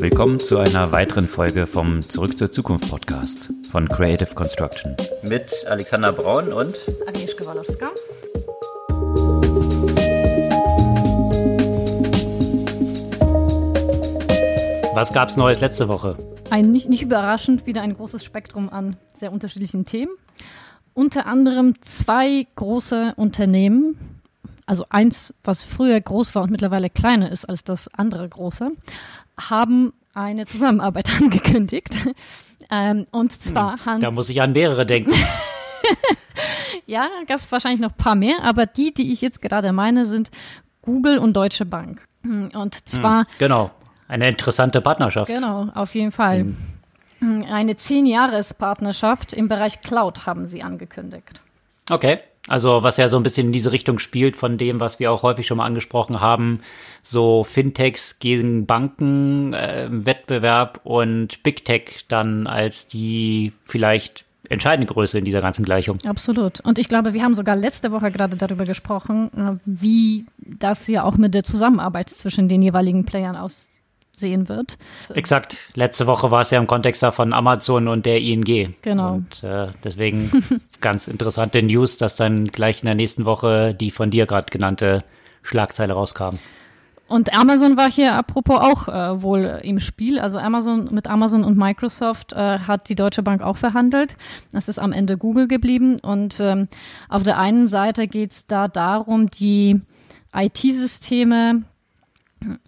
Willkommen zu einer weiteren Folge vom Zurück zur Zukunft Podcast von Creative Construction. Mit Alexander Braun und Agnieszka Walowska. Was gab es Neues letzte Woche? Ein nicht, nicht überraschend wieder ein großes Spektrum an sehr unterschiedlichen Themen. Unter anderem zwei große Unternehmen, also eins, was früher groß war und mittlerweile kleiner ist als das andere große, haben eine Zusammenarbeit angekündigt. Ähm, und zwar hm, Da muss ich an mehrere denken. ja, gab es wahrscheinlich noch ein paar mehr, aber die, die ich jetzt gerade meine, sind Google und Deutsche Bank. Hm, und zwar. Hm, genau, eine interessante Partnerschaft. Genau, auf jeden Fall. Hm. Eine Zehn-Jahres-Partnerschaft im Bereich Cloud haben sie angekündigt. Okay. Also was ja so ein bisschen in diese Richtung spielt von dem, was wir auch häufig schon mal angesprochen haben, so Fintechs gegen Banken, äh, Wettbewerb und Big Tech dann als die vielleicht entscheidende Größe in dieser ganzen Gleichung. Absolut. Und ich glaube, wir haben sogar letzte Woche gerade darüber gesprochen, äh, wie das ja auch mit der Zusammenarbeit zwischen den jeweiligen Playern aus sehen wird. Exakt. Letzte Woche war es ja im Kontext von Amazon und der ING. Genau. Und äh, deswegen ganz interessante News, dass dann gleich in der nächsten Woche die von dir gerade genannte Schlagzeile rauskam. Und Amazon war hier apropos auch äh, wohl im Spiel. Also Amazon mit Amazon und Microsoft äh, hat die Deutsche Bank auch verhandelt. Das ist am Ende Google geblieben. Und ähm, auf der einen Seite geht es da darum, die IT-Systeme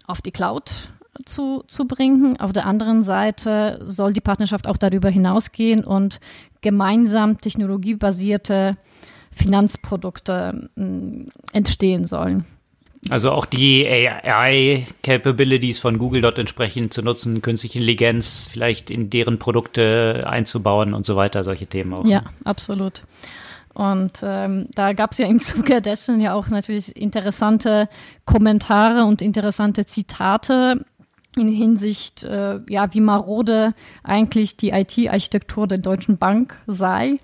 auf die Cloud zu, zu bringen. Auf der anderen Seite soll die Partnerschaft auch darüber hinausgehen und gemeinsam technologiebasierte Finanzprodukte äh, entstehen sollen. Also auch die AI-Capabilities von Google dort entsprechend zu nutzen, künstliche Intelligenz vielleicht in deren Produkte einzubauen und so weiter, solche Themen auch. Ja, absolut. Und ähm, da gab es ja im Zuge dessen ja auch natürlich interessante Kommentare und interessante Zitate in Hinsicht, äh, ja, wie marode eigentlich die IT-Architektur der Deutschen Bank sei.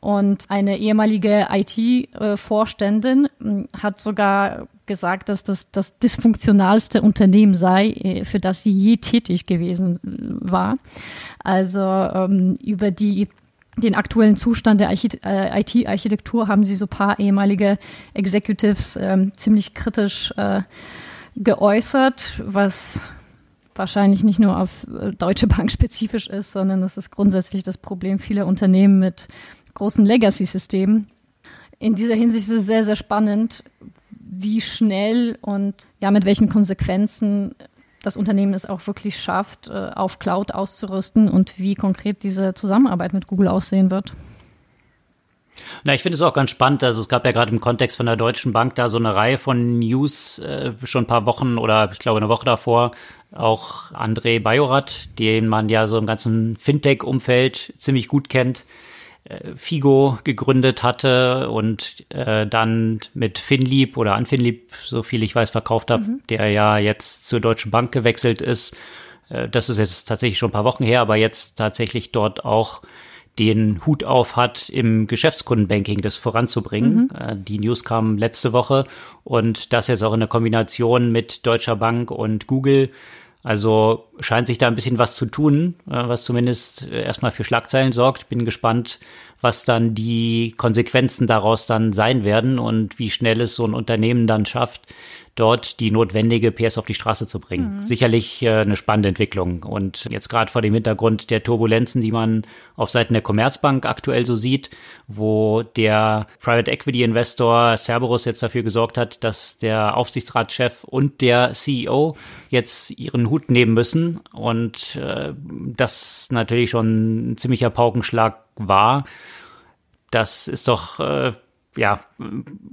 Und eine ehemalige IT-Vorständin äh, hat sogar gesagt, dass das das dysfunktionalste Unternehmen sei, äh, für das sie je tätig gewesen äh, war. Also ähm, über die den aktuellen Zustand der IT-Architektur haben sie so paar ehemalige Executives ähm, ziemlich kritisch äh, geäußert, was wahrscheinlich nicht nur auf äh, Deutsche Bank spezifisch ist, sondern es ist grundsätzlich das Problem vieler Unternehmen mit großen Legacy-Systemen. In dieser Hinsicht ist es sehr, sehr spannend, wie schnell und ja, mit welchen Konsequenzen das Unternehmen es auch wirklich schafft, äh, auf Cloud auszurüsten und wie konkret diese Zusammenarbeit mit Google aussehen wird. Na, ich finde es auch ganz spannend. Also es gab ja gerade im Kontext von der Deutschen Bank da so eine Reihe von News äh, schon ein paar Wochen oder ich glaube eine Woche davor. Auch André Bajorat, den man ja so im ganzen Fintech-Umfeld ziemlich gut kennt, äh, Figo gegründet hatte und äh, dann mit Finlieb oder an Finlieb, so viel ich weiß, verkauft hat, mhm. der ja jetzt zur Deutschen Bank gewechselt ist. Äh, das ist jetzt tatsächlich schon ein paar Wochen her, aber jetzt tatsächlich dort auch den Hut auf hat, im Geschäftskundenbanking das voranzubringen. Mhm. Äh, die News kam letzte Woche und das jetzt auch in der Kombination mit Deutscher Bank und Google. Also scheint sich da ein bisschen was zu tun, äh, was zumindest erstmal für Schlagzeilen sorgt. Bin gespannt, was dann die Konsequenzen daraus dann sein werden und wie schnell es so ein Unternehmen dann schafft, dort die notwendige PS auf die Straße zu bringen. Mhm. Sicherlich äh, eine spannende Entwicklung. Und jetzt gerade vor dem Hintergrund der Turbulenzen, die man auf Seiten der Commerzbank aktuell so sieht, wo der Private Equity Investor Cerberus jetzt dafür gesorgt hat, dass der Aufsichtsratschef und der CEO jetzt ihren Hut nehmen müssen. Und äh, das natürlich schon ein ziemlicher Paukenschlag war. Das ist doch äh, ja,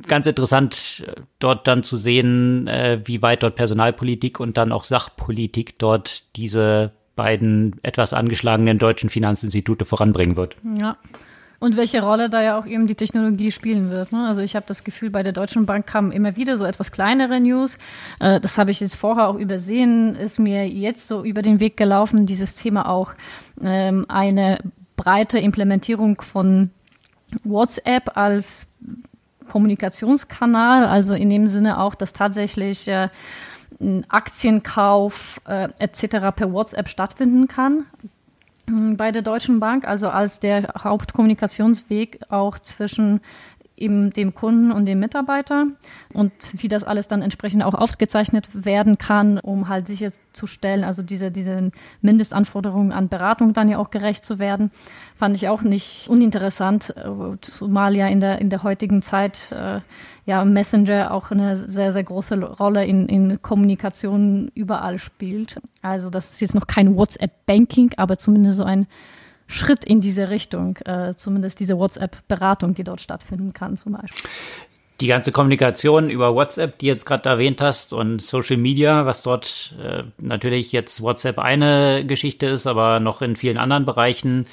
ganz interessant, dort dann zu sehen, äh, wie weit dort Personalpolitik und dann auch Sachpolitik dort diese beiden etwas angeschlagenen deutschen Finanzinstitute voranbringen wird. Ja. Und welche Rolle da ja auch eben die Technologie spielen wird. Ne? Also ich habe das Gefühl, bei der Deutschen Bank kamen immer wieder so etwas kleinere News. Äh, das habe ich jetzt vorher auch übersehen, ist mir jetzt so über den Weg gelaufen, dieses Thema auch ähm, eine breite Implementierung von WhatsApp als Kommunikationskanal, also in dem Sinne auch, dass tatsächlich äh, Aktienkauf äh, etc. per WhatsApp stattfinden kann hm, bei der Deutschen Bank, also als der Hauptkommunikationsweg auch zwischen eben dem Kunden und dem Mitarbeiter und wie das alles dann entsprechend auch aufgezeichnet werden kann, um halt sicherzustellen, also diese, diese Mindestanforderungen an Beratung dann ja auch gerecht zu werden, fand ich auch nicht uninteressant, äh, zumal ja in der, in der heutigen Zeit äh, ja Messenger auch eine sehr, sehr große Rolle in, in Kommunikation überall spielt. Also das ist jetzt noch kein WhatsApp-Banking, aber zumindest so ein Schritt in diese Richtung, äh, zumindest diese WhatsApp-Beratung, die dort stattfinden kann zum Beispiel. Die ganze Kommunikation über WhatsApp, die jetzt gerade erwähnt hast, und Social Media, was dort äh, natürlich jetzt WhatsApp eine Geschichte ist, aber noch in vielen anderen Bereichen,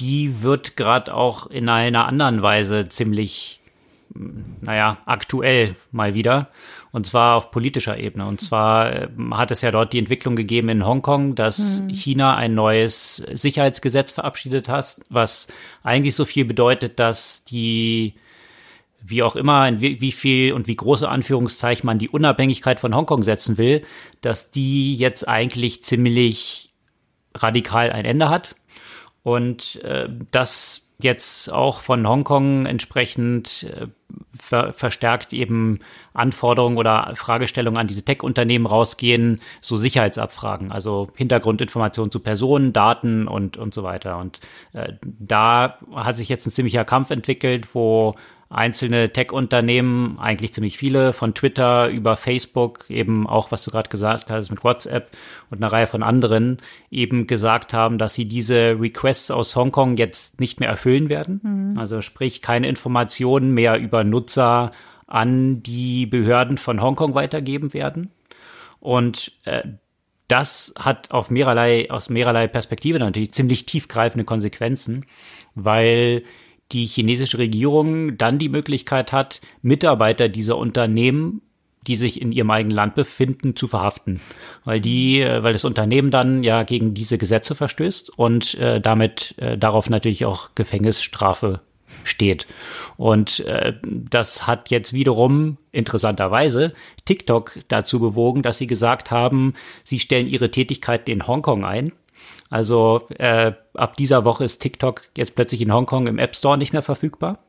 die wird gerade auch in einer anderen Weise ziemlich, naja, aktuell mal wieder und zwar auf politischer Ebene. Und zwar äh, hat es ja dort die Entwicklung gegeben in Hongkong, dass hm. China ein neues Sicherheitsgesetz verabschiedet hat, was eigentlich so viel bedeutet, dass die wie auch immer, in wie, wie viel und wie große Anführungszeichen man die Unabhängigkeit von Hongkong setzen will, dass die jetzt eigentlich ziemlich radikal ein Ende hat. Und äh, das jetzt auch von Hongkong entsprechend äh, ver verstärkt eben Anforderungen oder Fragestellungen an diese Tech-Unternehmen rausgehen, so Sicherheitsabfragen, also Hintergrundinformationen zu Personen, Daten und, und so weiter. Und äh, da hat sich jetzt ein ziemlicher Kampf entwickelt, wo einzelne Tech-Unternehmen, eigentlich ziemlich viele, von Twitter über Facebook, eben auch, was du gerade gesagt hast, mit WhatsApp und einer Reihe von anderen, eben gesagt haben, dass sie diese Requests aus Hongkong jetzt nicht mehr erfüllen werden. Mhm. Also sprich, keine Informationen mehr über Nutzer an die Behörden von Hongkong weitergeben werden. Und äh, das hat auf mehrerlei, aus mehrerlei Perspektive natürlich ziemlich tiefgreifende Konsequenzen, weil die chinesische Regierung dann die Möglichkeit hat, Mitarbeiter dieser Unternehmen die sich in ihrem eigenen Land befinden, zu verhaften, weil die, äh, weil das Unternehmen dann ja gegen diese Gesetze verstößt und äh, damit äh, darauf natürlich auch Gefängnisstrafe steht. Und äh, das hat jetzt wiederum interessanterweise TikTok dazu bewogen, dass sie gesagt haben, sie stellen ihre Tätigkeiten in Hongkong ein also äh, ab dieser Woche ist TikTok jetzt plötzlich in Hongkong im App Store nicht mehr verfügbar.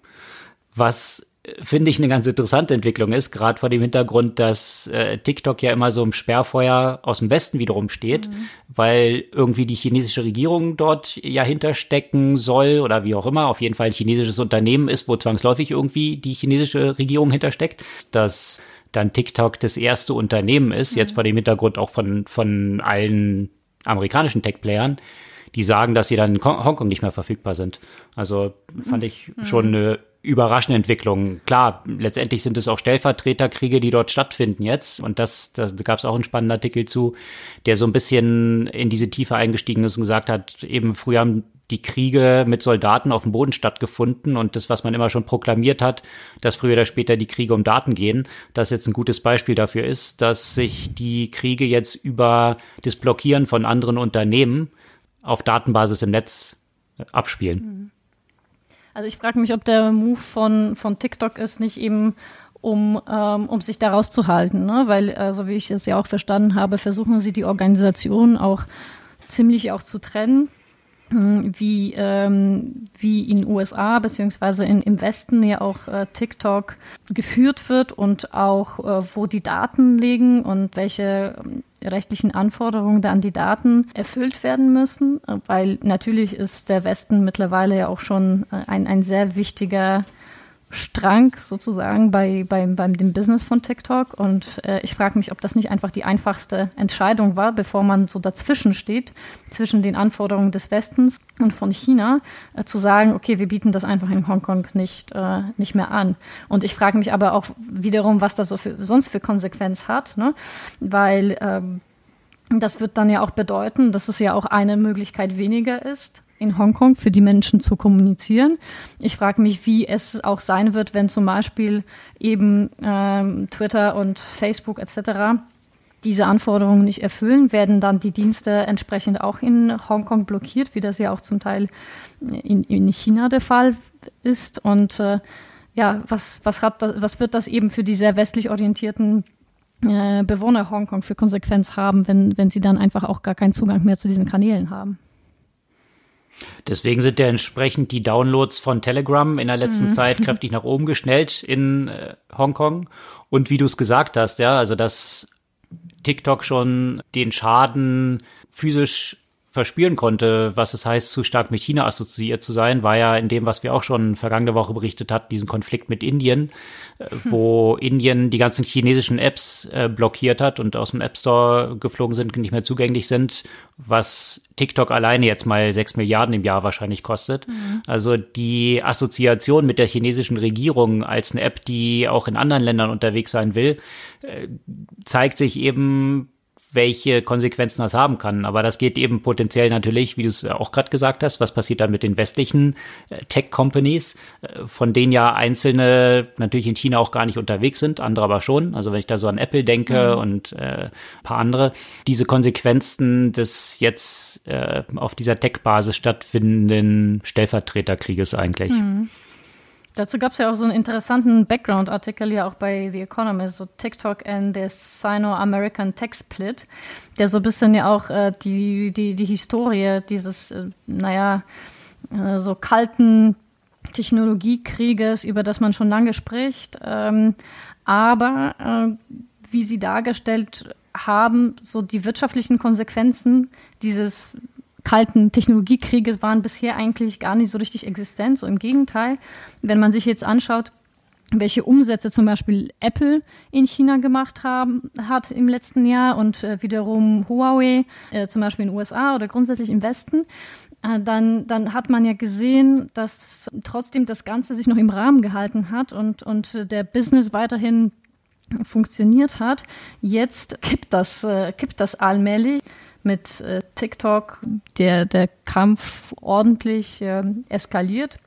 Was äh, finde ich eine ganz interessante Entwicklung ist, gerade vor dem Hintergrund, dass äh, TikTok ja immer so im Sperrfeuer aus dem Westen wiederum steht, mhm. weil irgendwie die chinesische Regierung dort ja hinterstecken soll oder wie auch immer, auf jeden Fall ein chinesisches Unternehmen ist, wo zwangsläufig irgendwie die chinesische Regierung hintersteckt, dass dann TikTok das erste Unternehmen ist, mhm. jetzt vor dem Hintergrund auch von, von allen amerikanischen Tech-Playern, die sagen, dass sie dann in Hongkong nicht mehr verfügbar sind. Also fand ich schon eine überraschende Entwicklung. Klar, letztendlich sind es auch Stellvertreterkriege, die dort stattfinden jetzt. Und das, da gab es auch einen spannenden Artikel zu, der so ein bisschen in diese Tiefe eingestiegen ist und gesagt hat, eben früher haben die Kriege mit Soldaten auf dem Boden stattgefunden und das, was man immer schon proklamiert hat, dass früher oder später die Kriege um Daten gehen, das jetzt ein gutes Beispiel dafür ist, dass sich die Kriege jetzt über das Blockieren von anderen Unternehmen auf Datenbasis im Netz äh, abspielen. Mhm. Also ich frage mich, ob der Move von, von TikTok ist, nicht eben um, ähm, um sich da rauszuhalten, ne? weil, äh, so also wie ich es ja auch verstanden habe, versuchen sie die Organisation auch ziemlich auch zu trennen wie, ähm, wie in USA beziehungsweise in, im Westen ja auch äh, TikTok geführt wird und auch äh, wo die Daten liegen und welche äh, rechtlichen Anforderungen da an die Daten erfüllt werden müssen, weil natürlich ist der Westen mittlerweile ja auch schon äh, ein, ein sehr wichtiger Strang sozusagen bei, bei, beim dem Business von TikTok. Und äh, ich frage mich, ob das nicht einfach die einfachste Entscheidung war, bevor man so dazwischen steht, zwischen den Anforderungen des Westens und von China, äh, zu sagen, okay, wir bieten das einfach in Hongkong nicht, äh, nicht mehr an. Und ich frage mich aber auch wiederum, was das so für, sonst für Konsequenz hat, ne? weil ähm, das wird dann ja auch bedeuten, dass es ja auch eine Möglichkeit weniger ist, in Hongkong für die Menschen zu kommunizieren. Ich frage mich, wie es auch sein wird, wenn zum Beispiel eben ähm, Twitter und Facebook etc. diese Anforderungen nicht erfüllen, werden dann die Dienste entsprechend auch in Hongkong blockiert, wie das ja auch zum Teil in, in China der Fall ist. Und äh, ja, was, was, hat das, was wird das eben für die sehr westlich orientierten äh, Bewohner Hongkong für Konsequenz haben, wenn, wenn sie dann einfach auch gar keinen Zugang mehr zu diesen Kanälen haben. Deswegen sind ja entsprechend die Downloads von Telegram in der letzten mhm. Zeit kräftig nach oben geschnellt in äh, Hongkong. Und wie du es gesagt hast, ja, also dass TikTok schon den Schaden physisch verspüren konnte, was es heißt, zu stark mit China assoziiert zu sein, war ja in dem, was wir auch schon vergangene Woche berichtet hatten, diesen Konflikt mit Indien, äh, hm. wo Indien die ganzen chinesischen Apps äh, blockiert hat und aus dem App Store geflogen sind, nicht mehr zugänglich sind, was TikTok alleine jetzt mal sechs Milliarden im Jahr wahrscheinlich kostet. Mhm. Also die Assoziation mit der chinesischen Regierung als eine App, die auch in anderen Ländern unterwegs sein will, äh, zeigt sich eben welche Konsequenzen das haben kann. Aber das geht eben potenziell natürlich, wie du es auch gerade gesagt hast, was passiert dann mit den westlichen äh, Tech-Companies, äh, von denen ja einzelne natürlich in China auch gar nicht unterwegs sind, andere aber schon. Also wenn ich da so an Apple denke mhm. und äh, paar andere, diese Konsequenzen des jetzt äh, auf dieser Tech-Basis stattfindenden Stellvertreterkrieges eigentlich. Mhm. Dazu gab es ja auch so einen interessanten Background-Artikel ja auch bei The Economist, so TikTok and the Sino-American Tech Split, der so ein bisschen ja auch äh, die, die, die Historie dieses, äh, naja, äh, so kalten Technologiekrieges, über das man schon lange spricht, ähm, aber äh, wie sie dargestellt haben, so die wirtschaftlichen Konsequenzen dieses kalten Technologiekrieges waren bisher eigentlich gar nicht so richtig existent. So im Gegenteil, wenn man sich jetzt anschaut, welche Umsätze zum Beispiel Apple in China gemacht haben, hat im letzten Jahr und äh, wiederum Huawei, äh, zum Beispiel in den USA oder grundsätzlich im Westen, äh, dann, dann hat man ja gesehen, dass trotzdem das Ganze sich noch im Rahmen gehalten hat und, und der Business weiterhin funktioniert hat. Jetzt kippt das, äh, kippt das allmählich mit äh, TikTok der, der Kampf ordentlich äh, eskaliert.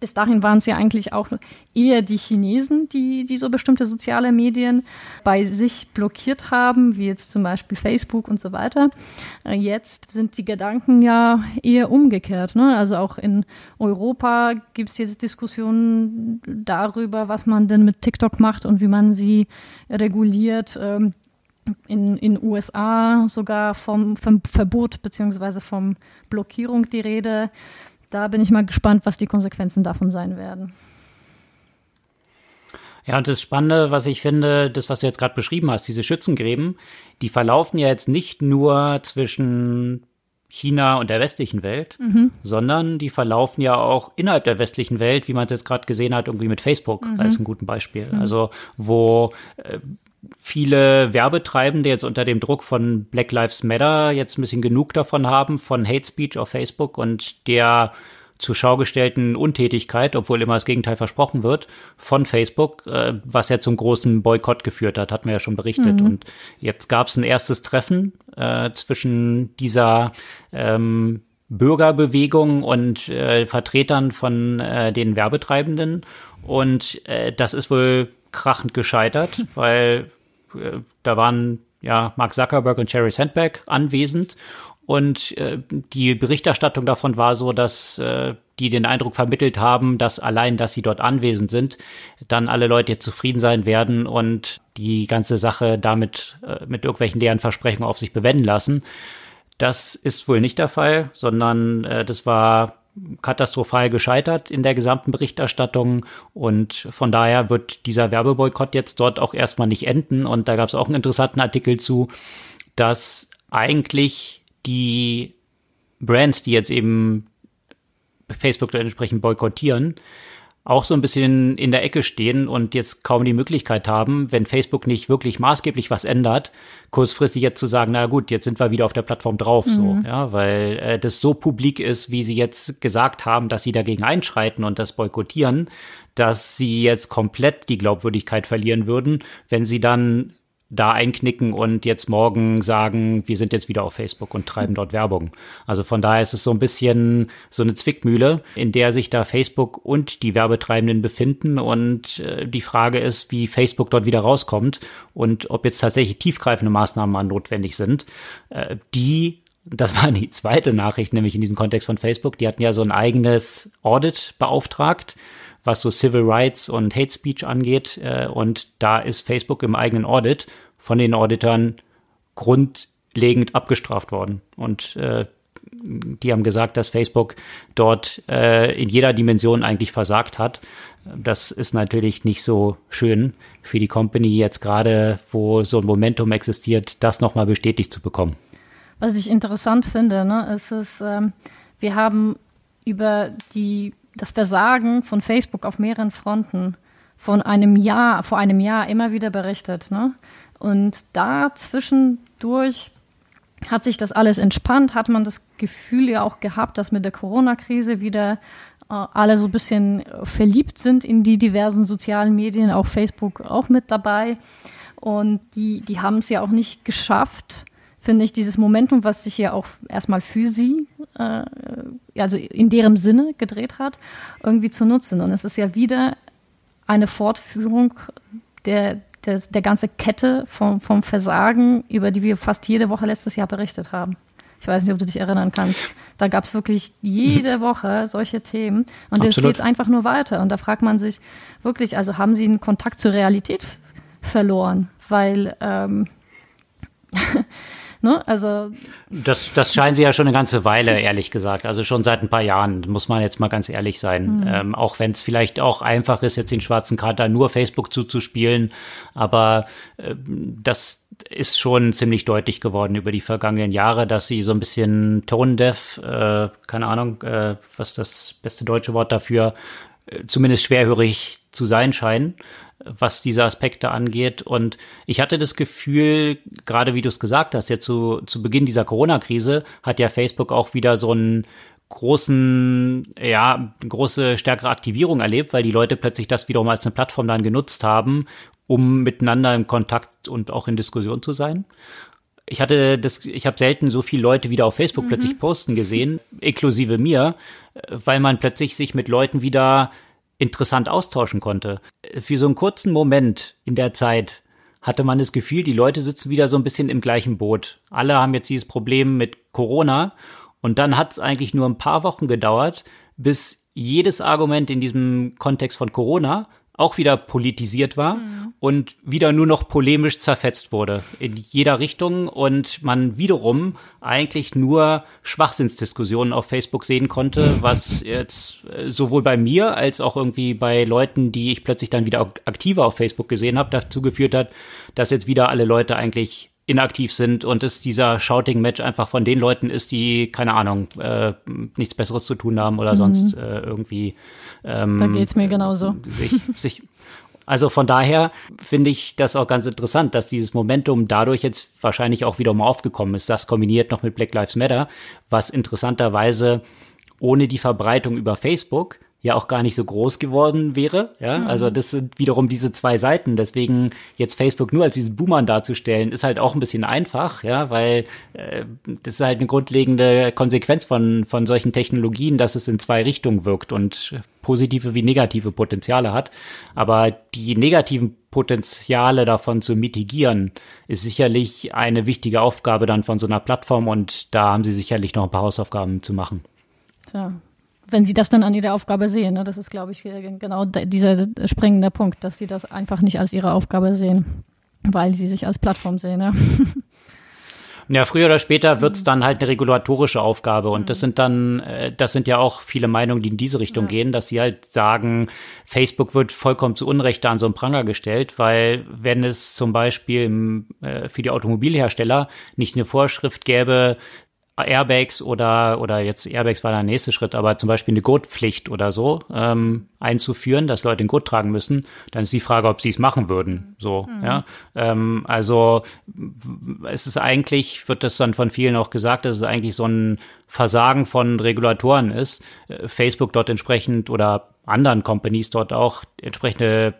Bis dahin waren es ja eigentlich auch eher die Chinesen, die, die so bestimmte soziale Medien bei sich blockiert haben, wie jetzt zum Beispiel Facebook und so weiter. Äh, jetzt sind die Gedanken ja eher umgekehrt. Ne? Also auch in Europa gibt es jetzt Diskussionen darüber, was man denn mit TikTok macht und wie man sie reguliert. Ähm, in den USA sogar vom, vom Verbot beziehungsweise vom Blockierung die Rede. Da bin ich mal gespannt, was die Konsequenzen davon sein werden. Ja, und das Spannende, was ich finde, das, was du jetzt gerade beschrieben hast, diese Schützengräben, die verlaufen ja jetzt nicht nur zwischen China und der westlichen Welt, mhm. sondern die verlaufen ja auch innerhalb der westlichen Welt, wie man es jetzt gerade gesehen hat, irgendwie mit Facebook mhm. als ein gutes Beispiel. Mhm. Also wo äh, viele Werbetreibende jetzt unter dem Druck von Black Lives Matter jetzt ein bisschen genug davon haben, von Hate Speech auf Facebook und der zur Schau gestellten Untätigkeit, obwohl immer das Gegenteil versprochen wird, von Facebook, äh, was ja zum großen Boykott geführt hat, hatten wir ja schon berichtet. Mhm. Und jetzt gab es ein erstes Treffen äh, zwischen dieser ähm, Bürgerbewegung und äh, Vertretern von äh, den Werbetreibenden. Und äh, das ist wohl krachend gescheitert, weil da waren ja Mark Zuckerberg und Jerry Sandberg anwesend und äh, die Berichterstattung davon war so, dass äh, die den Eindruck vermittelt haben, dass allein, dass sie dort anwesend sind, dann alle Leute jetzt zufrieden sein werden und die ganze Sache damit äh, mit irgendwelchen leeren Versprechungen auf sich bewenden lassen. Das ist wohl nicht der Fall, sondern äh, das war katastrophal gescheitert in der gesamten Berichterstattung. Und von daher wird dieser Werbeboykott jetzt dort auch erstmal nicht enden. Und da gab es auch einen interessanten Artikel zu, dass eigentlich die Brands, die jetzt eben Facebook entsprechend boykottieren, auch so ein bisschen in der Ecke stehen und jetzt kaum die Möglichkeit haben, wenn Facebook nicht wirklich maßgeblich was ändert, kurzfristig jetzt zu sagen, na gut, jetzt sind wir wieder auf der Plattform drauf, mhm. so, ja, weil äh, das so publik ist, wie sie jetzt gesagt haben, dass sie dagegen einschreiten und das boykottieren, dass sie jetzt komplett die Glaubwürdigkeit verlieren würden, wenn sie dann da einknicken und jetzt morgen sagen, wir sind jetzt wieder auf Facebook und treiben dort Werbung. Also von daher ist es so ein bisschen so eine Zwickmühle, in der sich da Facebook und die Werbetreibenden befinden und äh, die Frage ist, wie Facebook dort wieder rauskommt und ob jetzt tatsächlich tiefgreifende Maßnahmen notwendig sind, äh, die das war die zweite Nachricht, nämlich in diesem Kontext von Facebook. Die hatten ja so ein eigenes Audit beauftragt, was so Civil Rights und Hate Speech angeht. Äh, und da ist Facebook im eigenen Audit von den Auditern grundlegend abgestraft worden. Und äh, die haben gesagt, dass Facebook dort äh, in jeder Dimension eigentlich versagt hat. Das ist natürlich nicht so schön für die Company jetzt gerade, wo so ein Momentum existiert, das nochmal bestätigt zu bekommen. Was ich interessant finde, ne, ist es, ähm, wir haben über die, das Versagen von Facebook auf mehreren Fronten von einem Jahr, vor einem Jahr immer wieder berichtet. Ne? Und da zwischendurch hat sich das alles entspannt, hat man das Gefühl ja auch gehabt, dass mit der Corona-Krise wieder äh, alle so ein bisschen verliebt sind in die diversen sozialen Medien, auch Facebook auch mit dabei. Und die, die haben es ja auch nicht geschafft, finde ich, dieses Momentum, was sich ja auch erstmal für sie, äh, also in deren Sinne gedreht hat, irgendwie zu nutzen. Und es ist ja wieder eine Fortführung der, der, der ganze Kette vom, vom Versagen, über die wir fast jede Woche letztes Jahr berichtet haben. Ich weiß nicht, ob du dich erinnern kannst. Da gab es wirklich jede Woche solche Themen. Und es geht einfach nur weiter. Und da fragt man sich wirklich, also haben sie einen Kontakt zur Realität verloren? Weil ähm, Ne? Also das, das scheinen sie ja schon eine ganze Weile, ehrlich gesagt. Also schon seit ein paar Jahren, muss man jetzt mal ganz ehrlich sein. Mhm. Ähm, auch wenn es vielleicht auch einfach ist, jetzt den schwarzen Kater nur Facebook zuzuspielen. Aber äh, das ist schon ziemlich deutlich geworden über die vergangenen Jahre, dass sie so ein bisschen tone-deaf, äh, keine Ahnung, äh, was das beste deutsche Wort dafür, äh, zumindest schwerhörig zu sein scheinen was diese Aspekte angeht. Und ich hatte das Gefühl, gerade wie du es gesagt hast, jetzt zu, zu Beginn dieser Corona-Krise hat ja Facebook auch wieder so einen großen, ja, große stärkere Aktivierung erlebt, weil die Leute plötzlich das wiederum als eine Plattform dann genutzt haben, um miteinander im Kontakt und auch in Diskussion zu sein. Ich hatte das, ich habe selten so viele Leute wieder auf Facebook mhm. plötzlich posten gesehen, inklusive mir, weil man plötzlich sich mit Leuten wieder interessant austauschen konnte. Für so einen kurzen Moment in der Zeit hatte man das Gefühl, die Leute sitzen wieder so ein bisschen im gleichen Boot. Alle haben jetzt dieses Problem mit Corona und dann hat es eigentlich nur ein paar Wochen gedauert, bis jedes Argument in diesem Kontext von Corona auch wieder politisiert war mhm. und wieder nur noch polemisch zerfetzt wurde in jeder Richtung und man wiederum eigentlich nur Schwachsinnsdiskussionen auf Facebook sehen konnte, was jetzt äh, sowohl bei mir als auch irgendwie bei Leuten, die ich plötzlich dann wieder aktiver auf Facebook gesehen habe, dazu geführt hat, dass jetzt wieder alle Leute eigentlich inaktiv sind und es dieser Shouting-Match einfach von den Leuten ist, die, keine Ahnung, äh, nichts Besseres zu tun haben oder mhm. sonst äh, irgendwie. Ähm, da geht's mir genauso. Sich, sich, also von daher finde ich das auch ganz interessant, dass dieses Momentum dadurch jetzt wahrscheinlich auch wieder mal aufgekommen ist. Das kombiniert noch mit Black Lives Matter, was interessanterweise ohne die Verbreitung über Facebook ja auch gar nicht so groß geworden wäre. Ja, mhm. also das sind wiederum diese zwei Seiten. Deswegen jetzt Facebook nur als diesen Boomer darzustellen, ist halt auch ein bisschen einfach, ja, weil äh, das ist halt eine grundlegende Konsequenz von, von solchen Technologien, dass es in zwei Richtungen wirkt und positive wie negative Potenziale hat. Aber die negativen Potenziale davon zu mitigieren, ist sicherlich eine wichtige Aufgabe dann von so einer Plattform und da haben sie sicherlich noch ein paar Hausaufgaben zu machen. Ja, wenn sie das dann an ihre Aufgabe sehen. Ne? Das ist, glaube ich, genau dieser springende Punkt, dass sie das einfach nicht als ihre Aufgabe sehen, weil sie sich als Plattform sehen. Ja. Ja, früher oder später wird's dann halt eine regulatorische Aufgabe. Und das sind dann, äh, das sind ja auch viele Meinungen, die in diese Richtung ja. gehen, dass sie halt sagen, Facebook wird vollkommen zu Unrecht da an so einen Pranger gestellt, weil wenn es zum Beispiel äh, für die Automobilhersteller nicht eine Vorschrift gäbe, Airbags oder, oder jetzt Airbags war der nächste Schritt, aber zum Beispiel eine Gurtpflicht oder so ähm, einzuführen, dass Leute den Gurt tragen müssen, dann ist die Frage, ob sie es machen würden. So, mhm. ja. Ähm, also es ist eigentlich, wird das dann von vielen auch gesagt, dass es eigentlich so ein Versagen von Regulatoren ist. Äh, Facebook dort entsprechend oder anderen Companies dort auch entsprechende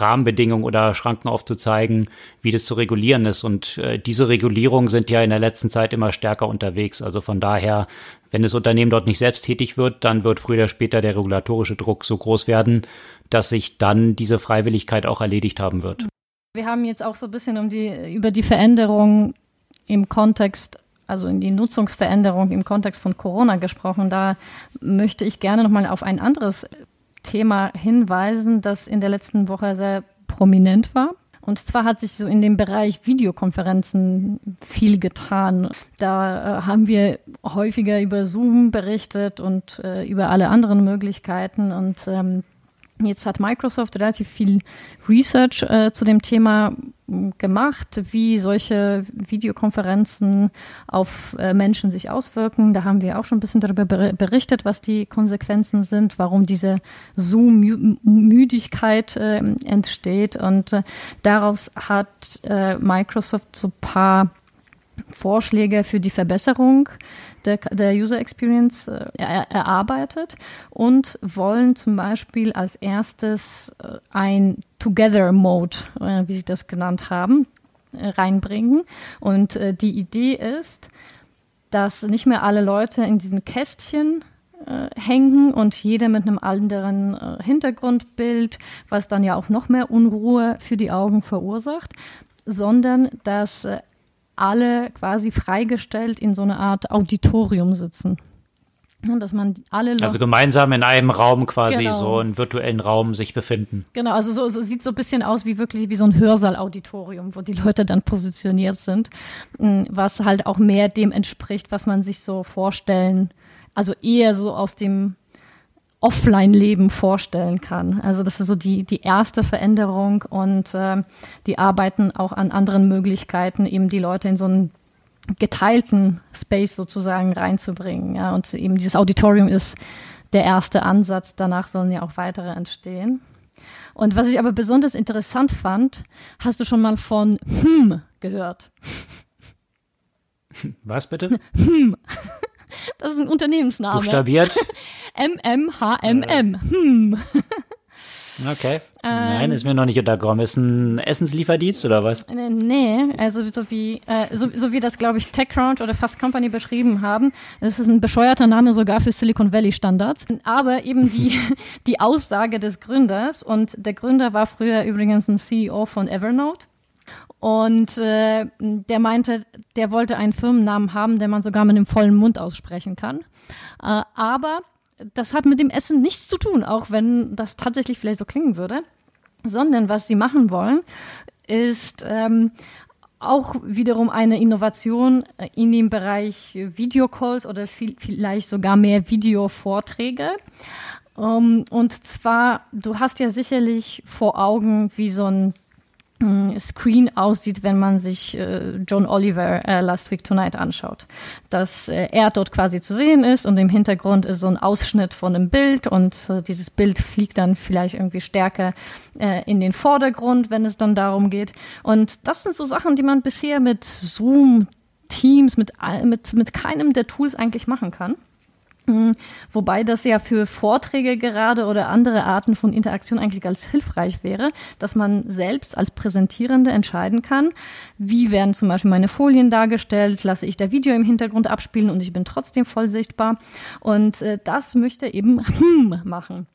Rahmenbedingungen oder Schranken aufzuzeigen, wie das zu regulieren ist. Und äh, diese Regulierungen sind ja in der letzten Zeit immer stärker unterwegs. Also von daher, wenn das Unternehmen dort nicht selbst tätig wird, dann wird früher oder später der regulatorische Druck so groß werden, dass sich dann diese Freiwilligkeit auch erledigt haben wird. Wir haben jetzt auch so ein bisschen um die, über die Veränderung im Kontext also in die Nutzungsveränderung im Kontext von Corona gesprochen. Da möchte ich gerne nochmal auf ein anderes Thema hinweisen, das in der letzten Woche sehr prominent war. Und zwar hat sich so in dem Bereich Videokonferenzen viel getan. Da äh, haben wir häufiger über Zoom berichtet und äh, über alle anderen Möglichkeiten. Und ähm, Jetzt hat Microsoft relativ viel Research äh, zu dem Thema gemacht, wie solche Videokonferenzen auf äh, Menschen sich auswirken. Da haben wir auch schon ein bisschen darüber berichtet, was die Konsequenzen sind, warum diese Zoom-Müdigkeit äh, entsteht. Und äh, daraus hat äh, Microsoft so ein paar Vorschläge für die Verbesserung der, der User Experience äh, er, erarbeitet und wollen zum Beispiel als erstes äh, ein Together Mode, äh, wie sie das genannt haben, äh, reinbringen. Und äh, die Idee ist, dass nicht mehr alle Leute in diesen Kästchen äh, hängen und jeder mit einem anderen Hintergrundbild, was dann ja auch noch mehr Unruhe für die Augen verursacht, sondern dass alle quasi freigestellt in so eine Art Auditorium sitzen. Dass man alle Leute also gemeinsam in einem Raum quasi genau. so einen virtuellen Raum sich befinden. Genau, also so, so sieht so ein bisschen aus wie wirklich wie so ein Hörsaal-Auditorium, wo die Leute dann positioniert sind, hm, was halt auch mehr dem entspricht, was man sich so vorstellen, also eher so aus dem Offline-Leben vorstellen kann. Also das ist so die, die erste Veränderung und äh, die arbeiten auch an anderen Möglichkeiten, eben die Leute in so einen geteilten Space sozusagen reinzubringen. Ja, und eben dieses Auditorium ist der erste Ansatz. Danach sollen ja auch weitere entstehen. Und was ich aber besonders interessant fand, hast du schon mal von Hm gehört? Was bitte? Hm. Das ist ein Unternehmensname. Buchstabiert? MMHMM. Hm. Okay. Nein, ist mir noch nicht untergekommen. Ist ein Essenslieferdienst oder was? Äh, nee, also so wie, äh, so, so wie das, glaube ich, TechCrunch oder Fast Company beschrieben haben. Das ist ein bescheuerter Name sogar für Silicon Valley Standards. Aber eben die, die Aussage des Gründers und der Gründer war früher übrigens ein CEO von Evernote. Und äh, der meinte, der wollte einen Firmennamen haben, den man sogar mit dem vollen Mund aussprechen kann. Äh, aber das hat mit dem Essen nichts zu tun, auch wenn das tatsächlich vielleicht so klingen würde. Sondern was sie machen wollen, ist ähm, auch wiederum eine Innovation in dem Bereich Videocalls oder viel, vielleicht sogar mehr Videovorträge. Um, ähm, und zwar, du hast ja sicherlich vor Augen, wie so ein Screen aussieht, wenn man sich äh, John Oliver äh, Last Week Tonight anschaut. Dass äh, er dort quasi zu sehen ist und im Hintergrund ist so ein Ausschnitt von einem Bild und äh, dieses Bild fliegt dann vielleicht irgendwie stärker äh, in den Vordergrund, wenn es dann darum geht. Und das sind so Sachen, die man bisher mit Zoom, Teams, mit, mit, mit keinem der Tools eigentlich machen kann. Wobei das ja für Vorträge gerade oder andere Arten von Interaktion eigentlich ganz hilfreich wäre, dass man selbst als Präsentierende entscheiden kann, wie werden zum Beispiel meine Folien dargestellt, lasse ich da Video im Hintergrund abspielen und ich bin trotzdem voll sichtbar. Und äh, das möchte eben machen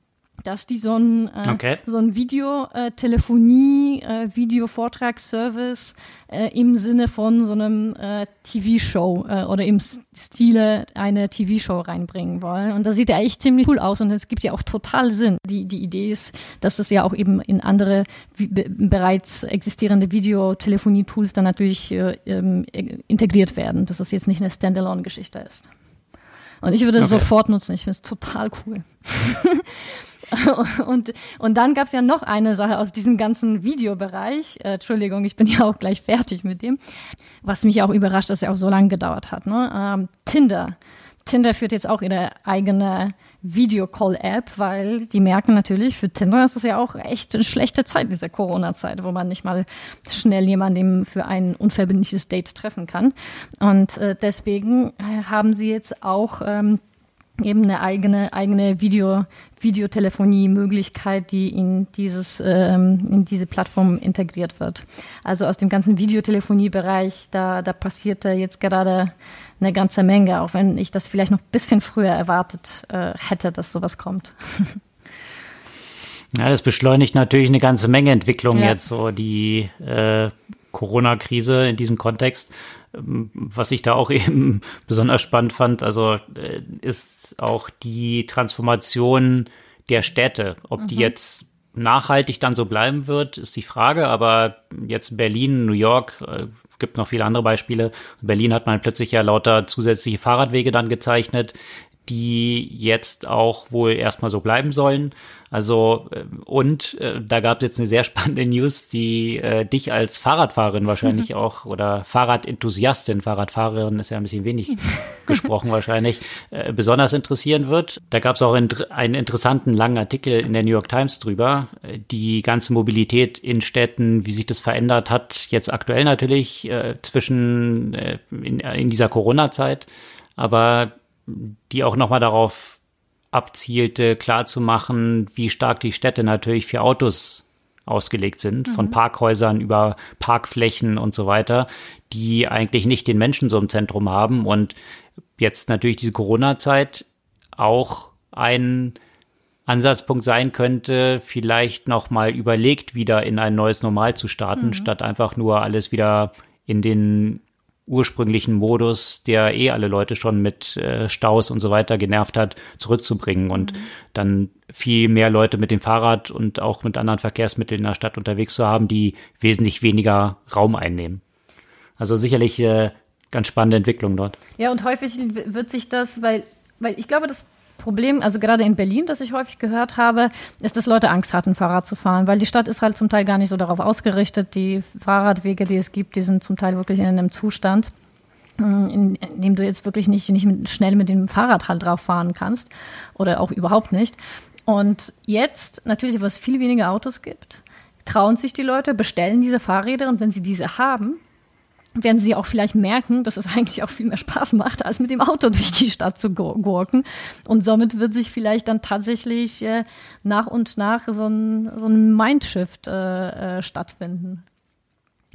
dass die so ein, äh, okay. so ein Videotelefonie, äh, äh, Videovortragsservice äh, im Sinne von so einem äh, TV-Show äh, oder im Stile einer TV-Show reinbringen wollen. Und das sieht ja echt ziemlich cool aus und es gibt ja auch total Sinn. Die, die Idee ist, dass das ja auch eben in andere bereits existierende Videotelefonie-Tools dann natürlich äh, ähm, integriert werden, dass das jetzt nicht eine Standalone-Geschichte ist. Und ich würde es okay. sofort nutzen. Ich finde es total cool. und, und dann gab es ja noch eine Sache aus diesem ganzen Videobereich. Äh, Entschuldigung, ich bin ja auch gleich fertig mit dem. Was mich auch überrascht, dass er auch so lange gedauert hat. Ne? Ähm, Tinder. Tinder führt jetzt auch ihre eigene Videocall-App, weil die merken natürlich, für Tinder ist es ja auch echt eine schlechte Zeit, diese Corona-Zeit, wo man nicht mal schnell jemanden für ein unverbindliches Date treffen kann. Und äh, deswegen äh, haben sie jetzt auch ähm, eben eine eigene, eigene Video, Videotelefonie-Möglichkeit, die in dieses, ähm, in diese Plattform integriert wird. Also aus dem ganzen Videotelefonie-Bereich, da, da passiert da jetzt gerade eine ganze Menge, auch wenn ich das vielleicht noch ein bisschen früher erwartet äh, hätte, dass sowas kommt. Ja, das beschleunigt natürlich eine ganze Menge Entwicklung ja. jetzt, so die äh, Corona-Krise in diesem Kontext. Ähm, was ich da auch eben besonders spannend fand, also äh, ist auch die Transformation der Städte, ob mhm. die jetzt nachhaltig dann so bleiben wird, ist die Frage. Aber jetzt Berlin, New York, äh, gibt noch viele andere Beispiele. In Berlin hat man plötzlich ja lauter zusätzliche Fahrradwege dann gezeichnet, die jetzt auch wohl erstmal so bleiben sollen. Also äh, und äh, da gab es jetzt eine sehr spannende News, die äh, dich als Fahrradfahrerin wahrscheinlich mhm. auch oder Fahrradenthusiastin, Fahrradfahrerin ist ja ein bisschen wenig gesprochen wahrscheinlich, äh, besonders interessieren wird. Da gab es auch einen, einen interessanten langen Artikel in der New York Times drüber, äh, die ganze Mobilität in Städten, wie sich das verändert hat, jetzt aktuell natürlich äh, zwischen äh, in, in dieser Corona-Zeit, aber die auch nochmal darauf abzielte, klarzumachen, wie stark die Städte natürlich für Autos ausgelegt sind, mhm. von Parkhäusern über Parkflächen und so weiter, die eigentlich nicht den Menschen so im Zentrum haben und jetzt natürlich diese Corona-Zeit auch ein Ansatzpunkt sein könnte, vielleicht nochmal überlegt, wieder in ein neues Normal zu starten, mhm. statt einfach nur alles wieder in den ursprünglichen Modus, der eh alle Leute schon mit äh, Staus und so weiter genervt hat, zurückzubringen und mhm. dann viel mehr Leute mit dem Fahrrad und auch mit anderen Verkehrsmitteln in der Stadt unterwegs zu haben, die wesentlich weniger Raum einnehmen. Also sicherlich äh, ganz spannende Entwicklung dort. Ja, und häufig wird sich das, weil, weil ich glaube, das Problem, also gerade in Berlin, das ich häufig gehört habe, ist, dass Leute Angst hatten, Fahrrad zu fahren, weil die Stadt ist halt zum Teil gar nicht so darauf ausgerichtet. Die Fahrradwege, die es gibt, die sind zum Teil wirklich in einem Zustand, mm, in, dem du jetzt wirklich nicht, nicht schnell mit dem Fahrrad halt drauf fahren kannst oder auch überhaupt nicht. Und jetzt, natürlich, wo es viel weniger Autos gibt, trauen sich die Leute, bestellen diese Fahrräder und wenn sie diese haben, werden sie auch vielleicht merken, dass es eigentlich auch viel mehr Spaß macht, als mit dem Auto durch die Stadt zu gurken. Und somit wird sich vielleicht dann tatsächlich äh, nach und nach so ein, so ein Mindshift äh, äh, stattfinden.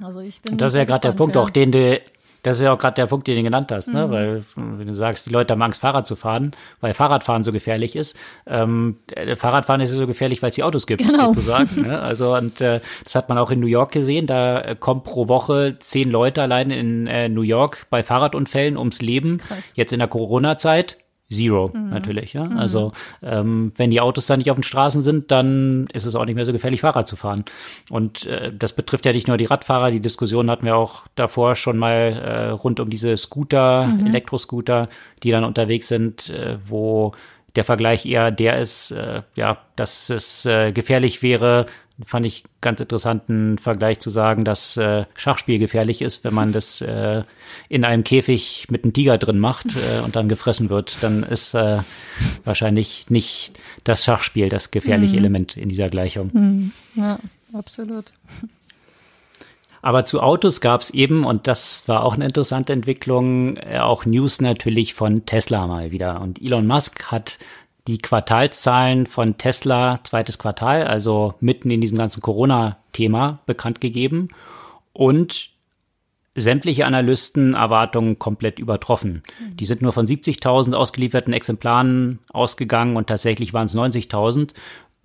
Also ich bin. Und das ist ja gerade der Punkt, ja. auch den du das ist ja auch gerade der Punkt, den du genannt hast, ne? Mhm. weil wenn du sagst, die Leute haben Angst, Fahrrad zu fahren, weil Fahrradfahren so gefährlich ist. Ähm, Fahrradfahren ist so gefährlich, weil es die Autos gibt, genau. sozusagen. Ne? Also und äh, das hat man auch in New York gesehen. Da äh, kommen pro Woche zehn Leute allein in äh, New York bei Fahrradunfällen ums Leben. Krass. Jetzt in der Corona-Zeit Zero mhm. natürlich. Ja? Mhm. Also ähm, wenn die Autos dann nicht auf den Straßen sind, dann ist es auch nicht mehr so gefährlich, Fahrrad zu fahren. Und äh, das betrifft ja nicht nur die Radfahrer. Die Diskussion hatten wir auch davor schon mal äh, rund um diese Scooter, mhm. Elektroscooter, die dann unterwegs sind, äh, wo der Vergleich eher der ist, äh, ja, dass es äh, gefährlich wäre, fand ich ganz interessanten Vergleich zu sagen, dass äh, Schachspiel gefährlich ist, wenn man das äh, in einem Käfig mit einem Tiger drin macht äh, und dann gefressen wird, dann ist äh, wahrscheinlich nicht das Schachspiel das gefährliche mhm. Element in dieser Gleichung. Mhm. Ja, absolut. Aber zu Autos gab es eben, und das war auch eine interessante Entwicklung, äh, auch News natürlich von Tesla mal wieder. Und Elon Musk hat die Quartalszahlen von Tesla zweites Quartal, also mitten in diesem ganzen Corona-Thema bekannt gegeben. Und sämtliche Analysten Erwartungen komplett übertroffen. Die sind nur von 70.000 ausgelieferten Exemplaren ausgegangen und tatsächlich waren es 90.000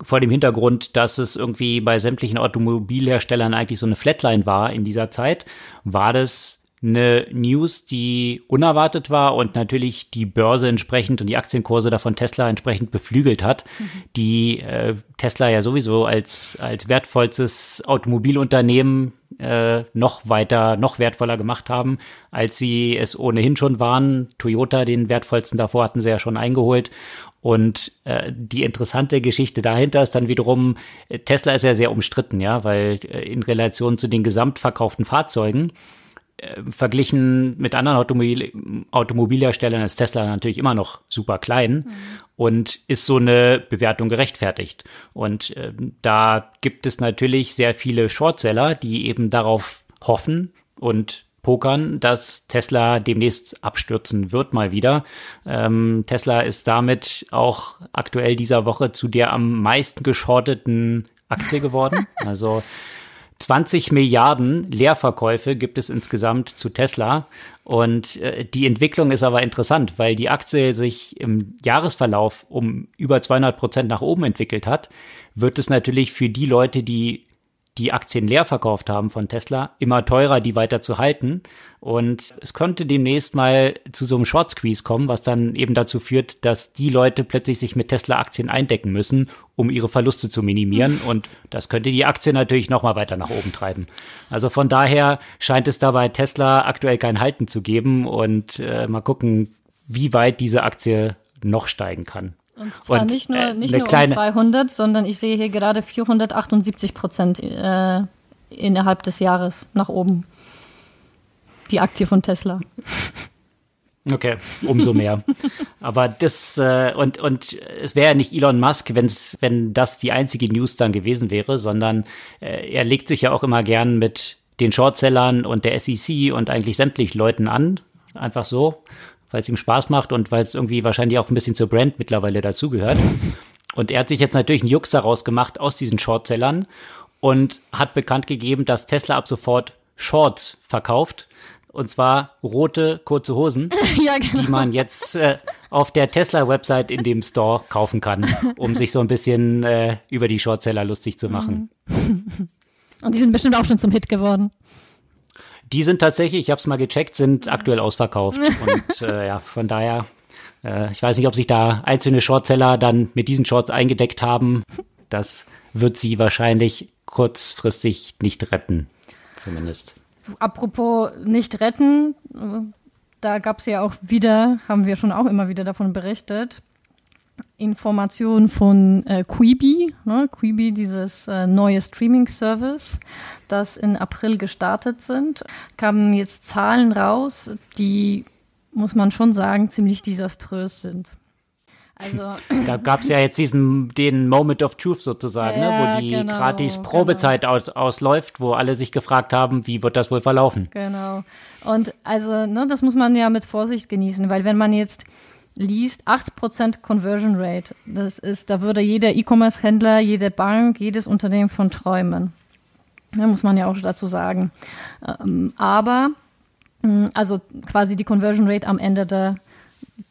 vor dem Hintergrund, dass es irgendwie bei sämtlichen Automobilherstellern eigentlich so eine Flatline war in dieser Zeit, war das eine News, die unerwartet war und natürlich die Börse entsprechend und die Aktienkurse davon Tesla entsprechend beflügelt hat, mhm. die äh, Tesla ja sowieso als, als wertvollstes Automobilunternehmen äh, noch weiter, noch wertvoller gemacht haben, als sie es ohnehin schon waren. Toyota, den wertvollsten davor, hatten sie ja schon eingeholt. Und äh, die interessante Geschichte dahinter ist dann wiederum, äh, Tesla ist ja sehr umstritten, ja, weil äh, in Relation zu den gesamtverkauften Fahrzeugen äh, verglichen mit anderen Automobil Automobilherstellern ist Tesla natürlich immer noch super klein mhm. und ist so eine Bewertung gerechtfertigt. Und äh, da gibt es natürlich sehr viele Shortseller, die eben darauf hoffen und pokern, dass Tesla demnächst abstürzen wird mal wieder. Ähm, Tesla ist damit auch aktuell dieser Woche zu der am meisten geschorteten Aktie geworden. Also 20 Milliarden Leerverkäufe gibt es insgesamt zu Tesla. Und äh, die Entwicklung ist aber interessant, weil die Aktie sich im Jahresverlauf um über 200 Prozent nach oben entwickelt hat, wird es natürlich für die Leute, die die Aktien leer verkauft haben von Tesla, immer teurer, die weiter zu halten. Und es könnte demnächst mal zu so einem Short Squeeze kommen, was dann eben dazu führt, dass die Leute plötzlich sich mit Tesla-Aktien eindecken müssen, um ihre Verluste zu minimieren. Und das könnte die Aktie natürlich noch mal weiter nach oben treiben. Also von daher scheint es dabei Tesla aktuell kein Halten zu geben. Und äh, mal gucken, wie weit diese Aktie noch steigen kann. Und zwar und, nicht nur, äh, nicht nur kleine, um 200, sondern ich sehe hier gerade 478 Prozent äh, innerhalb des Jahres nach oben. Die Aktie von Tesla. Okay, umso mehr. Aber das äh, und und es wäre ja nicht Elon Musk, wenn's, wenn das die einzige News dann gewesen wäre, sondern äh, er legt sich ja auch immer gern mit den Shortsellern und der SEC und eigentlich sämtlich Leuten an, einfach so weil es ihm Spaß macht und weil es irgendwie wahrscheinlich auch ein bisschen zur Brand mittlerweile dazugehört. Und er hat sich jetzt natürlich einen Jux daraus gemacht aus diesen Shortsellern und hat bekannt gegeben, dass Tesla ab sofort Shorts verkauft. Und zwar rote, kurze Hosen, ja, genau. die man jetzt äh, auf der Tesla-Website in dem Store kaufen kann, um sich so ein bisschen äh, über die Shortseller lustig zu machen. Und die sind bestimmt auch schon zum Hit geworden. Die sind tatsächlich, ich habe es mal gecheckt, sind aktuell ausverkauft. Und äh, ja, von daher, äh, ich weiß nicht, ob sich da einzelne Shortseller dann mit diesen Shorts eingedeckt haben. Das wird sie wahrscheinlich kurzfristig nicht retten, zumindest. Apropos nicht retten, da gab es ja auch wieder, haben wir schon auch immer wieder davon berichtet, Informationen von äh, Quibi, ne? Quibi, dieses äh, neue Streaming-Service, das in April gestartet sind, kamen jetzt Zahlen raus, die, muss man schon sagen, ziemlich desaströs sind. Also da gab es ja jetzt diesen den Moment of Truth sozusagen, ja, ne, wo die genau, gratis genau. Probezeit genau. aus, ausläuft, wo alle sich gefragt haben, wie wird das wohl verlaufen? Genau. Und also, ne, das muss man ja mit Vorsicht genießen, weil wenn man jetzt liest, 8% Conversion Rate. Das ist, da würde jeder E-Commerce-Händler, jede Bank, jedes Unternehmen von träumen. Da muss man ja auch dazu sagen. Ähm, aber, mm, also quasi die Conversion Rate am Ende der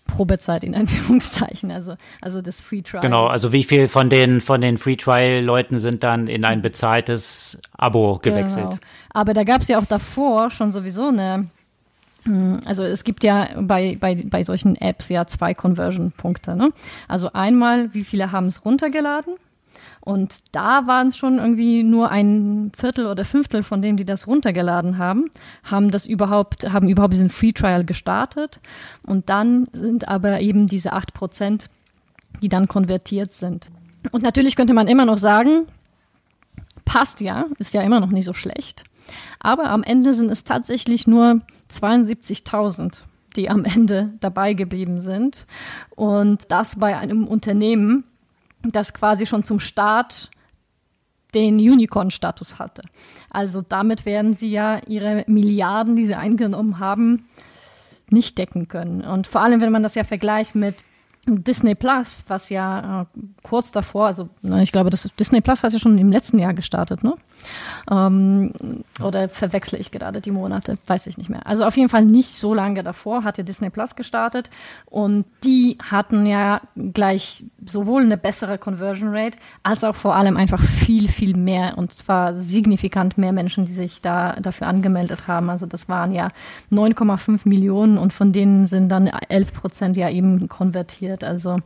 Probezeit in Anführungszeichen, also, also des Free Trial. Genau, also wie viel von den, von den Free Trial Leuten sind dann in ein bezahltes Abo gewechselt? Genau. Aber da gab es ja auch davor schon sowieso eine hm, also es gibt ja bei, bei, bei solchen Apps ja zwei Conversion-Punkte. Ne? Also einmal, wie viele haben es runtergeladen? Und da waren es schon irgendwie nur ein Viertel oder Fünftel von denen, die das runtergeladen haben, haben das überhaupt, haben überhaupt diesen Free Trial gestartet. Und dann sind aber eben diese acht Prozent, die dann konvertiert sind. Und natürlich könnte man immer noch sagen, passt ja, ist ja immer noch nicht so schlecht. Aber am Ende sind es tatsächlich nur 72.000, die am Ende dabei geblieben sind. Und das bei einem Unternehmen, das quasi schon zum Start den Unicorn-Status hatte. Also damit werden sie ja ihre Milliarden, die sie eingenommen haben, nicht decken können. Und vor allem, wenn man das ja vergleicht mit Disney Plus, was ja äh, kurz davor, also ne, ich glaube, das Disney Plus hat ja schon im letzten Jahr gestartet, ne? Ähm, oder verwechsle ich gerade die Monate? Weiß ich nicht mehr. Also auf jeden Fall nicht so lange davor hatte Disney Plus gestartet und die hatten ja gleich sowohl eine bessere Conversion Rate als auch vor allem einfach viel, viel mehr und zwar signifikant mehr Menschen, die sich da dafür angemeldet haben. Also das waren ja 9,5 Millionen und von denen sind dann 11 Prozent ja eben konvertiert. Also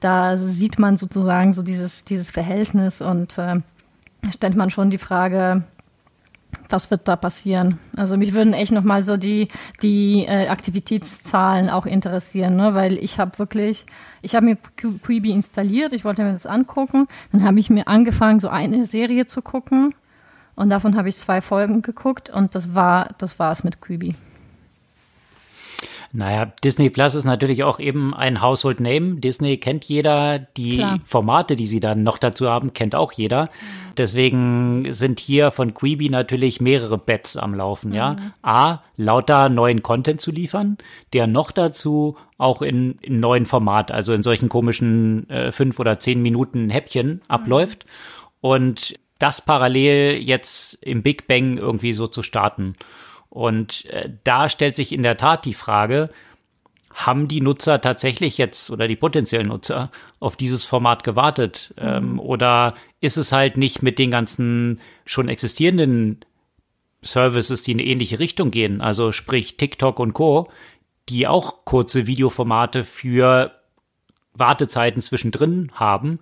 da sieht man sozusagen so dieses, dieses Verhältnis und äh, stellt man schon die Frage, was wird da passieren? Also mich würden echt nochmal so die, die äh, Aktivitätszahlen auch interessieren, ne? weil ich habe wirklich, ich habe mir Quibi installiert, ich wollte mir das angucken, dann habe ich mir angefangen, so eine Serie zu gucken und davon habe ich zwei Folgen geguckt und das war, das war es mit Quibi. Naja, Disney Plus ist natürlich auch eben ein Household Name. Disney kennt jeder. Die Klar. Formate, die sie dann noch dazu haben, kennt auch jeder. Deswegen sind hier von Quibi natürlich mehrere Bets am Laufen, mhm. ja. A, lauter neuen Content zu liefern, der noch dazu auch in, in neuen Format, also in solchen komischen äh, fünf oder zehn Minuten Häppchen mhm. abläuft. Und das parallel jetzt im Big Bang irgendwie so zu starten. Und äh, da stellt sich in der Tat die Frage, haben die Nutzer tatsächlich jetzt oder die potenziellen Nutzer auf dieses Format gewartet? Mhm. Ähm, oder ist es halt nicht mit den ganzen schon existierenden Services, die in eine ähnliche Richtung gehen, also sprich TikTok und Co., die auch kurze Videoformate für Wartezeiten zwischendrin haben,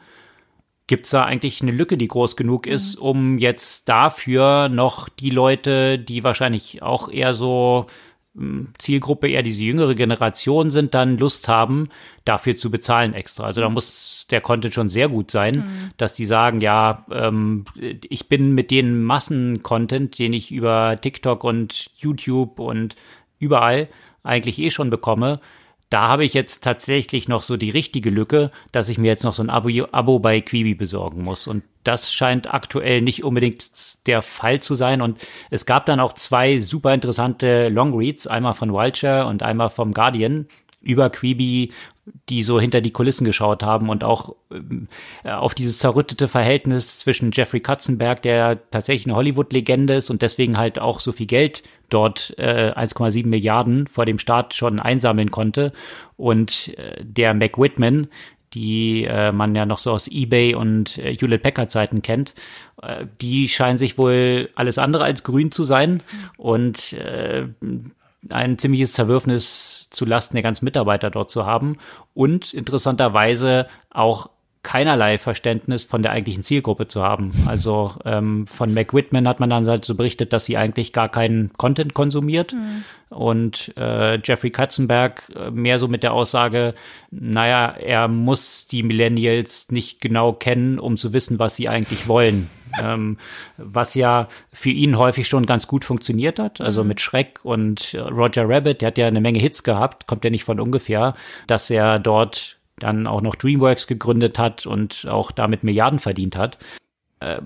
gibt es da eigentlich eine Lücke, die groß genug ist, mhm. um jetzt dafür noch die Leute, die wahrscheinlich auch eher so hm, Zielgruppe eher diese jüngere Generation sind, dann Lust haben, dafür zu bezahlen extra. Also da mhm. muss der Content schon sehr gut sein, mhm. dass die sagen, ja, ähm, ich bin mit den Massen-Content, den ich über TikTok und YouTube und überall eigentlich eh schon bekomme, da habe ich jetzt tatsächlich noch so die richtige Lücke, dass ich mir jetzt noch so ein Abo, Abo bei Quibi besorgen muss. Und das scheint aktuell nicht unbedingt der Fall zu sein. Und es gab dann auch zwei super interessante Longreads, einmal von Vulture und einmal vom Guardian über Quibi, die so hinter die Kulissen geschaut haben und auch äh, auf dieses zerrüttete Verhältnis zwischen Jeffrey Katzenberg, der tatsächlich eine Hollywood-Legende ist und deswegen halt auch so viel Geld dort äh, 1,7 Milliarden vor dem Start schon einsammeln konnte und äh, der Mac Whitman, die äh, man ja noch so aus eBay und äh, Hewlett Packard Zeiten kennt, äh, die scheinen sich wohl alles andere als grün zu sein und äh, ein ziemliches Zerwürfnis zu Lasten der ganzen Mitarbeiter dort zu haben und interessanterweise auch keinerlei Verständnis von der eigentlichen Zielgruppe zu haben. Also ähm, von Mac Whitman hat man dann halt so berichtet, dass sie eigentlich gar keinen Content konsumiert mhm. und äh, Jeffrey Katzenberg äh, mehr so mit der Aussage, naja, er muss die Millennials nicht genau kennen, um zu wissen, was sie eigentlich wollen. ähm, was ja für ihn häufig schon ganz gut funktioniert hat. Also mhm. mit Schreck und Roger Rabbit, der hat ja eine Menge Hits gehabt, kommt ja nicht von ungefähr, dass er dort dann auch noch DreamWorks gegründet hat und auch damit Milliarden verdient hat. Äh,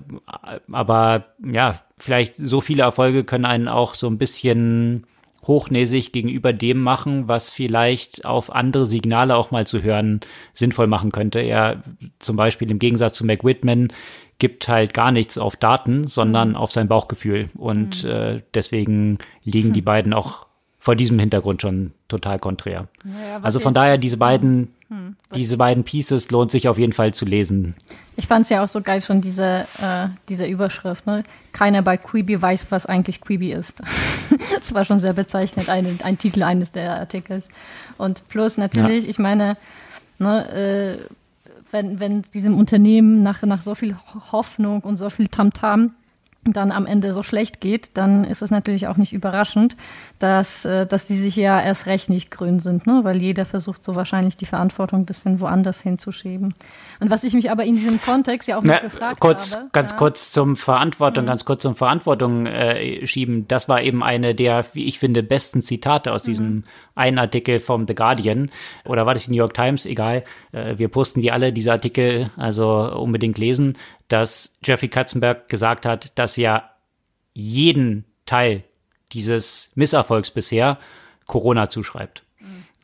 aber ja, vielleicht so viele Erfolge können einen auch so ein bisschen hochnäsig gegenüber dem machen, was vielleicht auf andere Signale auch mal zu hören sinnvoll machen könnte. Er zum Beispiel im Gegensatz zu Mac Whitman gibt halt gar nichts auf Daten, sondern mhm. auf sein Bauchgefühl. Und mhm. äh, deswegen liegen die beiden auch vor diesem Hintergrund schon total konträr. Ja, also von daher diese beiden hm, diese beiden Pieces lohnt sich auf jeden Fall zu lesen. Ich fand es ja auch so geil schon diese äh, diese Überschrift. Ne? Keiner bei Quibi weiß, was eigentlich Quibi ist. das war schon sehr bezeichnend, ein, ein Titel eines der Artikels. Und plus natürlich, ja. ich meine, ne, äh, wenn wenn diesem Unternehmen nach nach so viel Hoffnung und so viel Tamtam -Tam dann am Ende so schlecht geht, dann ist es natürlich auch nicht überraschend, dass, äh, dass die sich ja erst recht nicht grün sind, ne? weil jeder versucht so wahrscheinlich die Verantwortung ein bisschen woanders hinzuschieben. Und was ich mich aber in diesem Kontext ja auch Na, noch gefragt kurz, habe. Ganz ja. kurz zum Verantwortung, mhm. ganz kurz zum Verantwortung äh, schieben. Das war eben eine der, wie ich finde, besten Zitate aus mhm. Einen Artikel vom The Guardian. Oder war das die New York Times? Egal. Äh, wir posten die alle, diese Artikel, also unbedingt lesen, dass Jeffrey Katzenberg gesagt hat, dass er jeden Teil dieses Misserfolgs bisher Corona zuschreibt.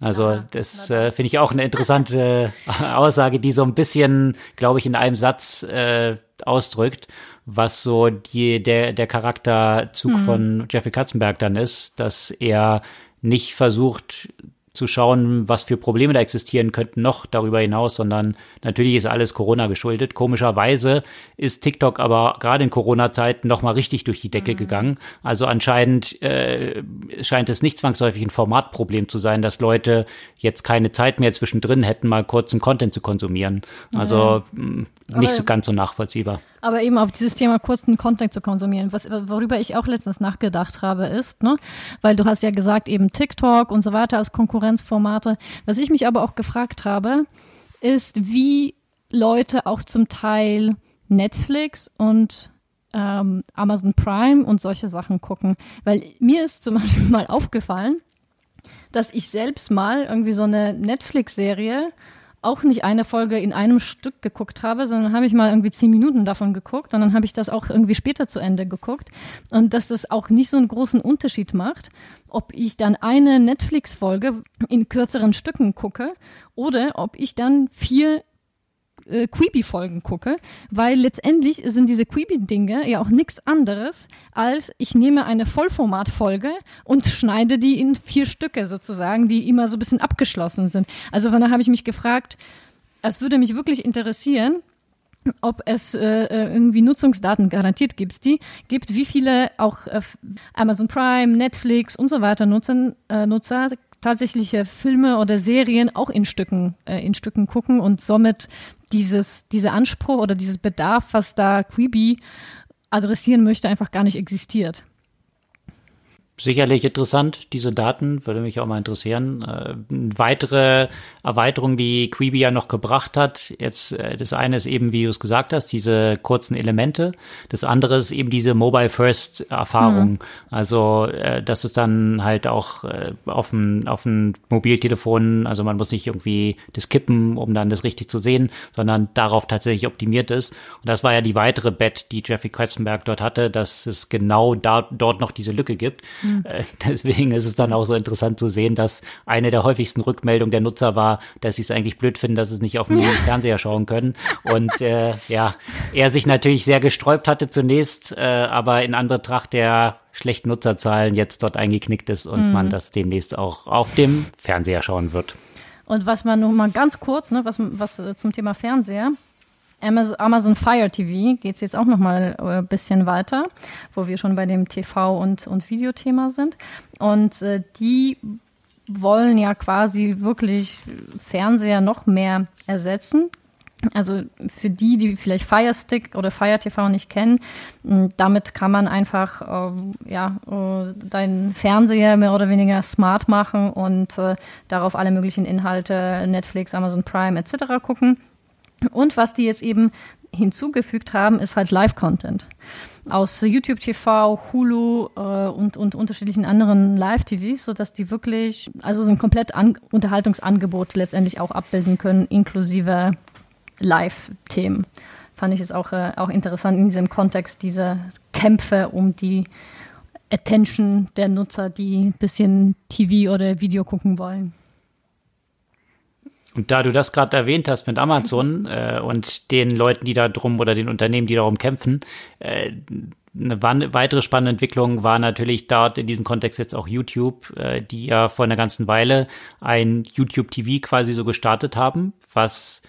Also Aha, das äh, finde ich auch eine interessante Aussage, die so ein bisschen, glaube ich, in einem Satz äh, ausdrückt, was so die, der, der Charakterzug mhm. von Jeffrey Katzenberg dann ist, dass er nicht versucht, zu schauen, was für Probleme da existieren könnten, noch darüber hinaus, sondern natürlich ist alles Corona geschuldet. Komischerweise ist TikTok aber gerade in Corona-Zeiten nochmal richtig durch die Decke mhm. gegangen. Also anscheinend äh, scheint es nicht zwangsläufig ein Formatproblem zu sein, dass Leute jetzt keine Zeit mehr zwischendrin hätten, mal kurzen Content zu konsumieren. Also mhm. nicht so ganz so nachvollziehbar. Aber eben auf dieses Thema kurzen Content zu konsumieren, was, worüber ich auch letztens nachgedacht habe, ist, ne, weil du hast ja gesagt, eben TikTok und so weiter als Konkurrenzformate. Was ich mich aber auch gefragt habe, ist, wie Leute auch zum Teil Netflix und ähm, Amazon Prime und solche Sachen gucken. Weil mir ist zum Beispiel mal aufgefallen, dass ich selbst mal irgendwie so eine Netflix-Serie auch nicht eine Folge in einem Stück geguckt habe, sondern habe ich mal irgendwie zehn Minuten davon geguckt und dann habe ich das auch irgendwie später zu Ende geguckt. Und dass das auch nicht so einen großen Unterschied macht, ob ich dann eine Netflix-Folge in kürzeren Stücken gucke oder ob ich dann vier äh, Quibi-Folgen gucke, weil letztendlich sind diese Quibi-Dinge ja auch nichts anderes, als ich nehme eine Vollformat-Folge und schneide die in vier Stücke sozusagen, die immer so ein bisschen abgeschlossen sind. Also von daher habe ich mich gefragt, es würde mich wirklich interessieren, ob es äh, äh irgendwie Nutzungsdaten garantiert gibt, die gibt, wie viele auch äh, Amazon Prime, Netflix und so weiter nutzen, äh, Nutzer tatsächliche Filme oder Serien auch in Stücken, äh, in Stücken gucken und somit dieses, dieser Anspruch oder dieses Bedarf, was da Quibi adressieren möchte, einfach gar nicht existiert sicherlich interessant, diese Daten, würde mich auch mal interessieren. Äh, weitere Erweiterung, die Quibi ja noch gebracht hat, jetzt äh, das eine ist eben, wie du es gesagt hast, diese kurzen Elemente. Das andere ist eben diese Mobile First Erfahrung. Mhm. Also äh, das ist dann halt auch äh, auf dem auf dem Mobiltelefon, also man muss nicht irgendwie das kippen, um dann das richtig zu sehen, sondern darauf tatsächlich optimiert ist. Und das war ja die weitere Bet, die Jeffrey Questenberg dort hatte, dass es genau da, dort noch diese Lücke gibt. Mhm Mhm. Deswegen ist es dann auch so interessant zu sehen, dass eine der häufigsten Rückmeldungen der Nutzer war, dass sie es eigentlich blöd finden, dass sie es nicht auf dem Fernseher schauen können. Und äh, ja, er sich natürlich sehr gesträubt hatte zunächst, äh, aber in Anbetracht der schlechten Nutzerzahlen jetzt dort eingeknickt ist und mhm. man das demnächst auch auf dem Fernseher schauen wird. Und was man noch mal ganz kurz, ne, was, was äh, zum Thema Fernseher, Amazon Fire TV geht es jetzt auch noch mal ein äh, bisschen weiter, wo wir schon bei dem TV- und, und Videothema sind. Und äh, die wollen ja quasi wirklich Fernseher noch mehr ersetzen. Also für die, die vielleicht Fire Stick oder Fire TV nicht kennen, damit kann man einfach äh, ja, äh, deinen Fernseher mehr oder weniger smart machen und äh, darauf alle möglichen Inhalte, Netflix, Amazon Prime etc. gucken. Und was die jetzt eben hinzugefügt haben, ist halt Live-Content. Aus YouTube TV, Hulu äh, und, und unterschiedlichen anderen Live-TVs, sodass die wirklich, also so ein komplett An Unterhaltungsangebot letztendlich auch abbilden können, inklusive Live-Themen. Fand ich jetzt auch, äh, auch interessant in diesem Kontext, diese Kämpfe um die Attention der Nutzer, die ein bisschen TV oder Video gucken wollen. Und da du das gerade erwähnt hast mit Amazon äh, und den Leuten, die da drum oder den Unternehmen, die darum kämpfen, äh, eine weitere spannende Entwicklung war natürlich dort in diesem Kontext jetzt auch YouTube, äh, die ja vor einer ganzen Weile ein YouTube TV quasi so gestartet haben, was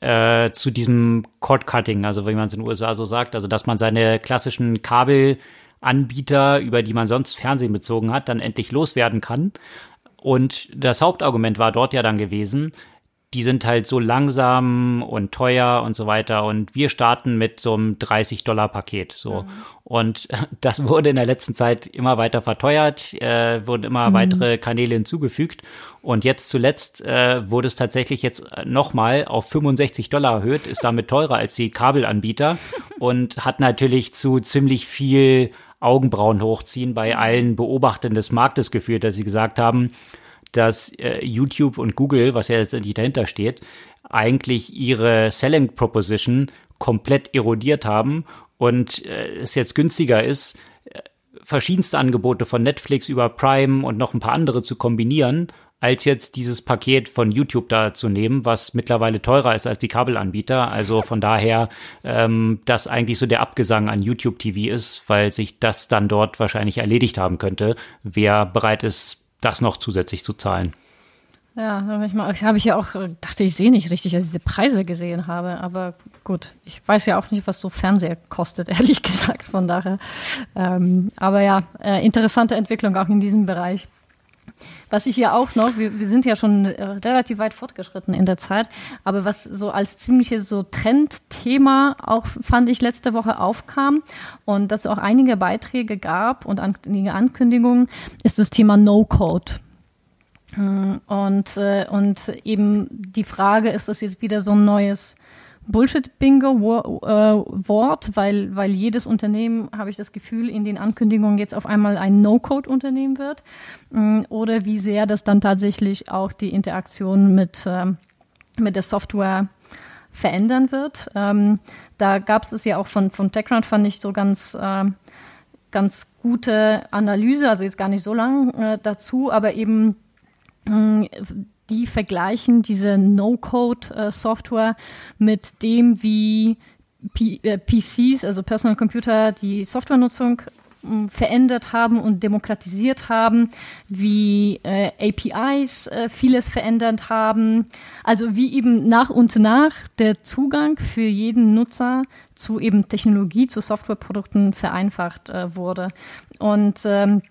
äh, zu diesem Cord Cutting, also wie man es in den USA so sagt, also dass man seine klassischen Kabelanbieter, über die man sonst Fernsehen bezogen hat, dann endlich loswerden kann. Und das Hauptargument war dort ja dann gewesen, die sind halt so langsam und teuer und so weiter. Und wir starten mit so einem 30-Dollar-Paket. So. Mhm. Und das wurde in der letzten Zeit immer weiter verteuert, äh, wurden immer mhm. weitere Kanäle hinzugefügt. Und jetzt zuletzt äh, wurde es tatsächlich jetzt nochmal auf 65 Dollar erhöht, ist damit teurer als die Kabelanbieter und hat natürlich zu ziemlich viel Augenbrauen hochziehen bei allen Beobachtern des Marktes geführt, dass sie gesagt haben, dass äh, YouTube und Google, was ja letztendlich dahinter steht, eigentlich ihre Selling Proposition komplett erodiert haben und äh, es jetzt günstiger ist, äh, verschiedenste Angebote von Netflix über Prime und noch ein paar andere zu kombinieren, als jetzt dieses Paket von YouTube da zu nehmen, was mittlerweile teurer ist als die Kabelanbieter. Also von daher, ähm, dass eigentlich so der Abgesang an YouTube TV ist, weil sich das dann dort wahrscheinlich erledigt haben könnte, wer bereit ist, das noch zusätzlich zu zahlen. Ja, habe ich ja auch, dachte ich sehe nicht richtig, als ich diese Preise gesehen habe. Aber gut, ich weiß ja auch nicht, was so Fernseher kostet, ehrlich gesagt, von daher. Ähm, aber ja, äh, interessante Entwicklung auch in diesem Bereich. Was ich hier auch noch, wir, wir sind ja schon äh, relativ weit fortgeschritten in der Zeit, aber was so als ziemliches so Trendthema auch fand ich letzte Woche aufkam und dazu auch einige Beiträge gab und einige Ankündigungen, ist das Thema No-Code. Hm, und, äh, und eben die Frage, ist das jetzt wieder so ein neues Bullshit-Bingo-Wort, äh, weil, weil jedes Unternehmen, habe ich das Gefühl, in den Ankündigungen jetzt auf einmal ein No-Code-Unternehmen wird. Mm, oder wie sehr das dann tatsächlich auch die Interaktion mit, ähm, mit der Software verändern wird. Ähm, da gab es es ja auch von, von TechCrunch, fand ich so ganz, äh, ganz gute Analyse, also jetzt gar nicht so lang äh, dazu, aber eben mm, die vergleichen diese No-Code-Software mit dem, wie P äh, PCs, also Personal Computer, die Softwarenutzung verändert haben und demokratisiert haben, wie äh, APIs äh, vieles verändert haben. Also wie eben nach und nach der Zugang für jeden Nutzer zu eben Technologie, zu Softwareprodukten vereinfacht äh, wurde. Und ähm,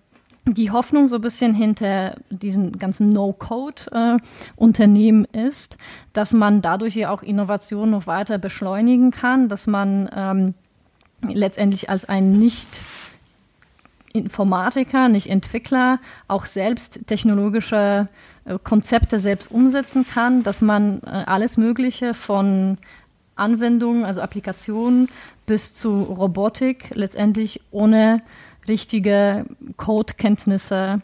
die Hoffnung so ein bisschen hinter diesen ganzen No-Code-Unternehmen äh, ist, dass man dadurch ja auch Innovation noch weiter beschleunigen kann, dass man ähm, letztendlich als ein nicht Informatiker, nicht Entwickler, auch selbst technologische äh, Konzepte selbst umsetzen kann, dass man äh, alles Mögliche von Anwendungen, also Applikationen bis zu Robotik letztendlich ohne richtige Codekenntnisse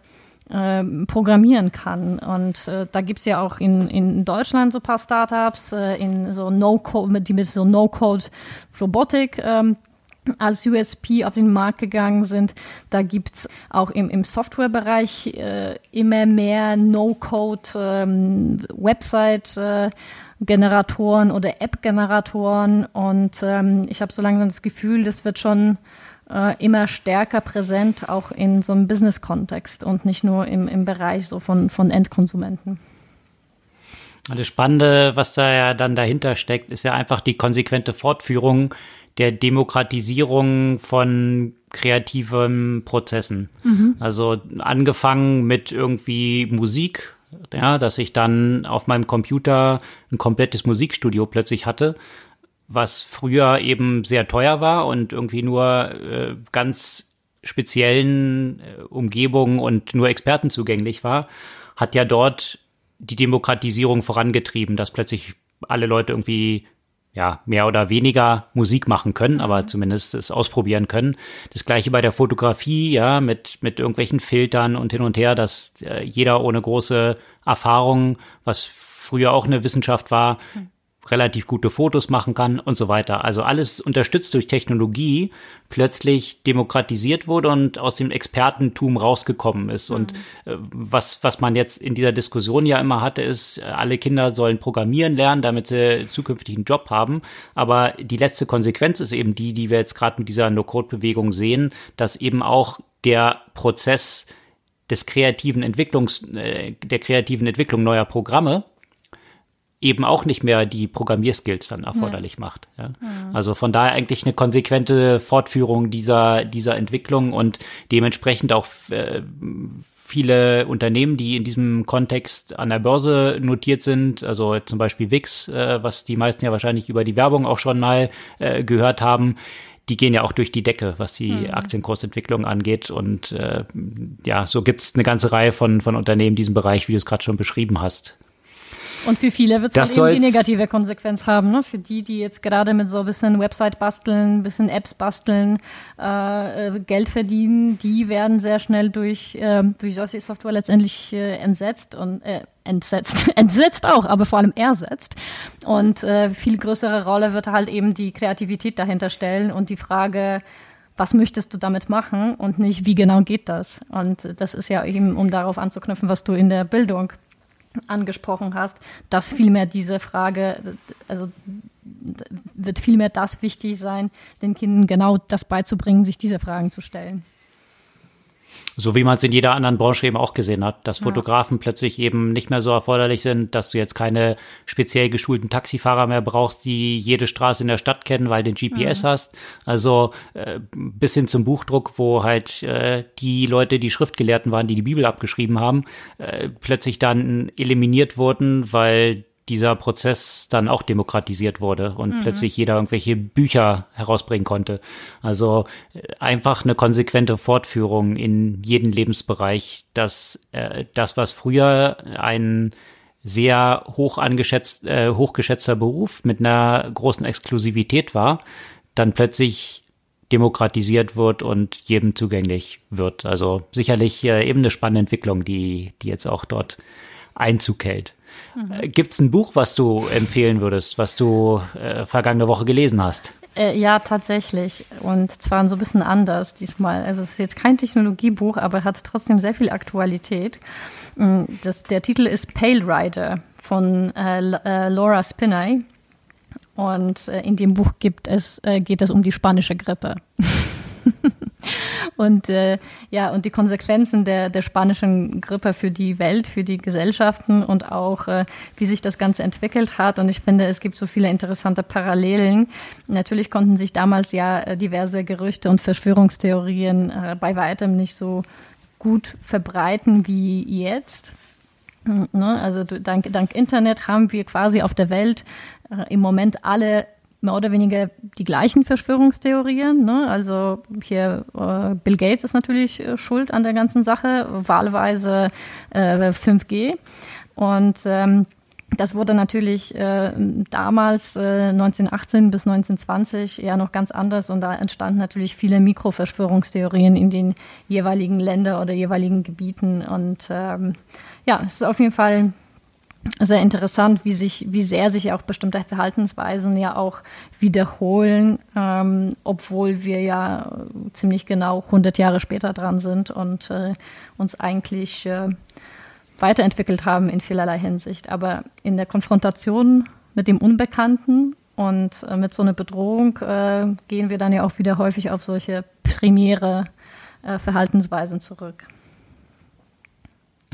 äh, programmieren kann. Und äh, da gibt's ja auch in, in Deutschland so paar Startups, äh, in so No-Code, die mit so No-Code-Robotik ähm, als USP auf den Markt gegangen sind. Da gibt's auch im, im Softwarebereich äh, immer mehr No-Code ähm, äh, Generatoren oder App-Generatoren und ähm, ich habe so langsam das Gefühl, das wird schon äh, immer stärker präsent, auch in so einem Business-Kontext und nicht nur im, im Bereich so von, von Endkonsumenten. Das Spannende, was da ja dann dahinter steckt, ist ja einfach die konsequente Fortführung der Demokratisierung von kreativen Prozessen. Mhm. Also angefangen mit irgendwie Musik, ja, dass ich dann auf meinem Computer ein komplettes Musikstudio plötzlich hatte, was früher eben sehr teuer war und irgendwie nur äh, ganz speziellen äh, Umgebungen und nur Experten zugänglich war, hat ja dort die Demokratisierung vorangetrieben, dass plötzlich alle Leute irgendwie ja, mehr oder weniger Musik machen können, aber mhm. zumindest es ausprobieren können. Das gleiche bei der Fotografie, ja, mit, mit irgendwelchen Filtern und hin und her, dass äh, jeder ohne große Erfahrung, was früher auch eine Wissenschaft war, mhm relativ gute Fotos machen kann und so weiter. Also alles unterstützt durch Technologie plötzlich demokratisiert wurde und aus dem Expertentum rausgekommen ist. Mhm. Und äh, was, was man jetzt in dieser Diskussion ja immer hatte, ist, alle Kinder sollen programmieren lernen, damit sie zukünftig einen Job haben. Aber die letzte Konsequenz ist eben die, die wir jetzt gerade mit dieser No-Code-Bewegung sehen, dass eben auch der Prozess des kreativen Entwicklungs, äh, der kreativen Entwicklung neuer Programme eben auch nicht mehr die Programmierskills dann erforderlich ja. macht. Ja. Mhm. Also von daher eigentlich eine konsequente Fortführung dieser, dieser Entwicklung und dementsprechend auch äh, viele Unternehmen, die in diesem Kontext an der Börse notiert sind, also zum Beispiel Wix, äh, was die meisten ja wahrscheinlich über die Werbung auch schon mal äh, gehört haben, die gehen ja auch durch die Decke, was die mhm. Aktienkursentwicklung angeht. Und äh, ja, so gibt's eine ganze Reihe von, von Unternehmen in diesem Bereich, wie du es gerade schon beschrieben hast. Und für viele wird es dann eben die negative Konsequenz haben. Ne? Für die, die jetzt gerade mit so ein bisschen Website basteln, ein bisschen Apps basteln, äh, äh, Geld verdienen, die werden sehr schnell durch, äh, durch solche Software letztendlich äh, entsetzt und äh, entsetzt, entsetzt auch, aber vor allem ersetzt. Und äh, viel größere Rolle wird halt eben die Kreativität dahinter stellen und die Frage, was möchtest du damit machen und nicht, wie genau geht das? Und das ist ja eben, um darauf anzuknüpfen, was du in der Bildung angesprochen hast, dass vielmehr diese Frage, also wird vielmehr das wichtig sein, den Kindern genau das beizubringen, sich diese Fragen zu stellen. So wie man es in jeder anderen Branche eben auch gesehen hat, dass Fotografen ja. plötzlich eben nicht mehr so erforderlich sind, dass du jetzt keine speziell geschulten Taxifahrer mehr brauchst, die jede Straße in der Stadt kennen, weil du den GPS mhm. hast. Also äh, bis hin zum Buchdruck, wo halt äh, die Leute, die Schriftgelehrten waren, die die Bibel abgeschrieben haben, äh, plötzlich dann eliminiert wurden, weil dieser Prozess dann auch demokratisiert wurde und mhm. plötzlich jeder irgendwelche Bücher herausbringen konnte. Also äh, einfach eine konsequente Fortführung in jeden Lebensbereich, dass äh, das, was früher ein sehr hoch angeschätzt, äh, hochgeschätzter Beruf mit einer großen Exklusivität war, dann plötzlich demokratisiert wird und jedem zugänglich wird. Also sicherlich äh, eben eine spannende Entwicklung, die, die jetzt auch dort Einzug hält. Mhm. Gibt es ein Buch, was du empfehlen würdest, was du äh, vergangene Woche gelesen hast? Äh, ja, tatsächlich. Und zwar so ein bisschen anders diesmal. Also es ist jetzt kein Technologiebuch, aber hat trotzdem sehr viel Aktualität. Mm, das, der Titel ist Pale Rider von äh, äh, Laura Spinney. Und äh, in dem Buch es, äh, geht es um die spanische Grippe. und äh, ja, und die Konsequenzen der, der spanischen Grippe für die Welt, für die Gesellschaften und auch, äh, wie sich das Ganze entwickelt hat. Und ich finde, es gibt so viele interessante Parallelen. Natürlich konnten sich damals ja äh, diverse Gerüchte und Verschwörungstheorien äh, bei weitem nicht so gut verbreiten wie jetzt. Ne? Also dank, dank Internet haben wir quasi auf der Welt äh, im Moment alle mehr oder weniger die gleichen Verschwörungstheorien. Ne? Also hier äh, Bill Gates ist natürlich äh, schuld an der ganzen Sache, wahlweise äh, 5G. Und ähm, das wurde natürlich äh, damals, äh, 1918 bis 1920, eher noch ganz anders und da entstanden natürlich viele Mikroverschwörungstheorien in den jeweiligen Ländern oder jeweiligen Gebieten. Und ähm, ja, es ist auf jeden Fall sehr interessant, wie sich, wie sehr sich auch bestimmte Verhaltensweisen ja auch wiederholen, ähm, obwohl wir ja ziemlich genau 100 Jahre später dran sind und äh, uns eigentlich äh, weiterentwickelt haben in vielerlei Hinsicht. Aber in der Konfrontation mit dem Unbekannten und äh, mit so einer Bedrohung äh, gehen wir dann ja auch wieder häufig auf solche primäre äh, Verhaltensweisen zurück.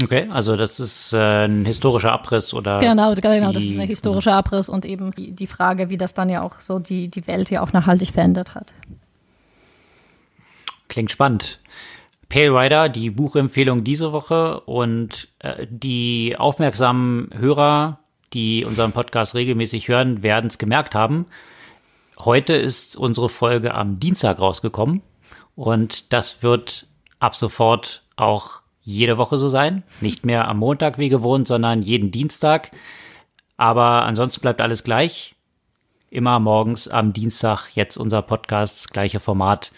Okay, also das ist äh, ein historischer Abriss oder. Genau, genau, das ist ein historischer Abriss und eben die, die Frage, wie das dann ja auch so die, die Welt ja auch nachhaltig verändert hat. Klingt spannend. Pale Rider, die Buchempfehlung diese Woche und äh, die aufmerksamen Hörer, die unseren Podcast regelmäßig hören, werden es gemerkt haben. Heute ist unsere Folge am Dienstag rausgekommen und das wird ab sofort auch jede Woche so sein. Nicht mehr am Montag wie gewohnt, sondern jeden Dienstag. Aber ansonsten bleibt alles gleich. Immer morgens am Dienstag jetzt unser Podcast, das gleiche Format.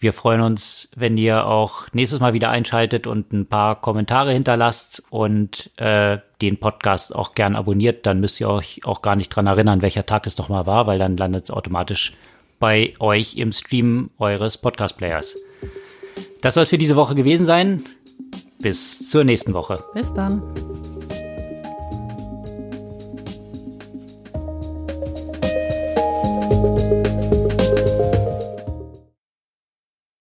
Wir freuen uns, wenn ihr auch nächstes Mal wieder einschaltet und ein paar Kommentare hinterlasst und äh, den Podcast auch gern abonniert. Dann müsst ihr euch auch gar nicht dran erinnern, welcher Tag es doch mal war, weil dann landet es automatisch bei euch im Stream eures Podcast-Players. Das soll es für diese Woche gewesen sein. Bis zur nächsten Woche. Bis dann.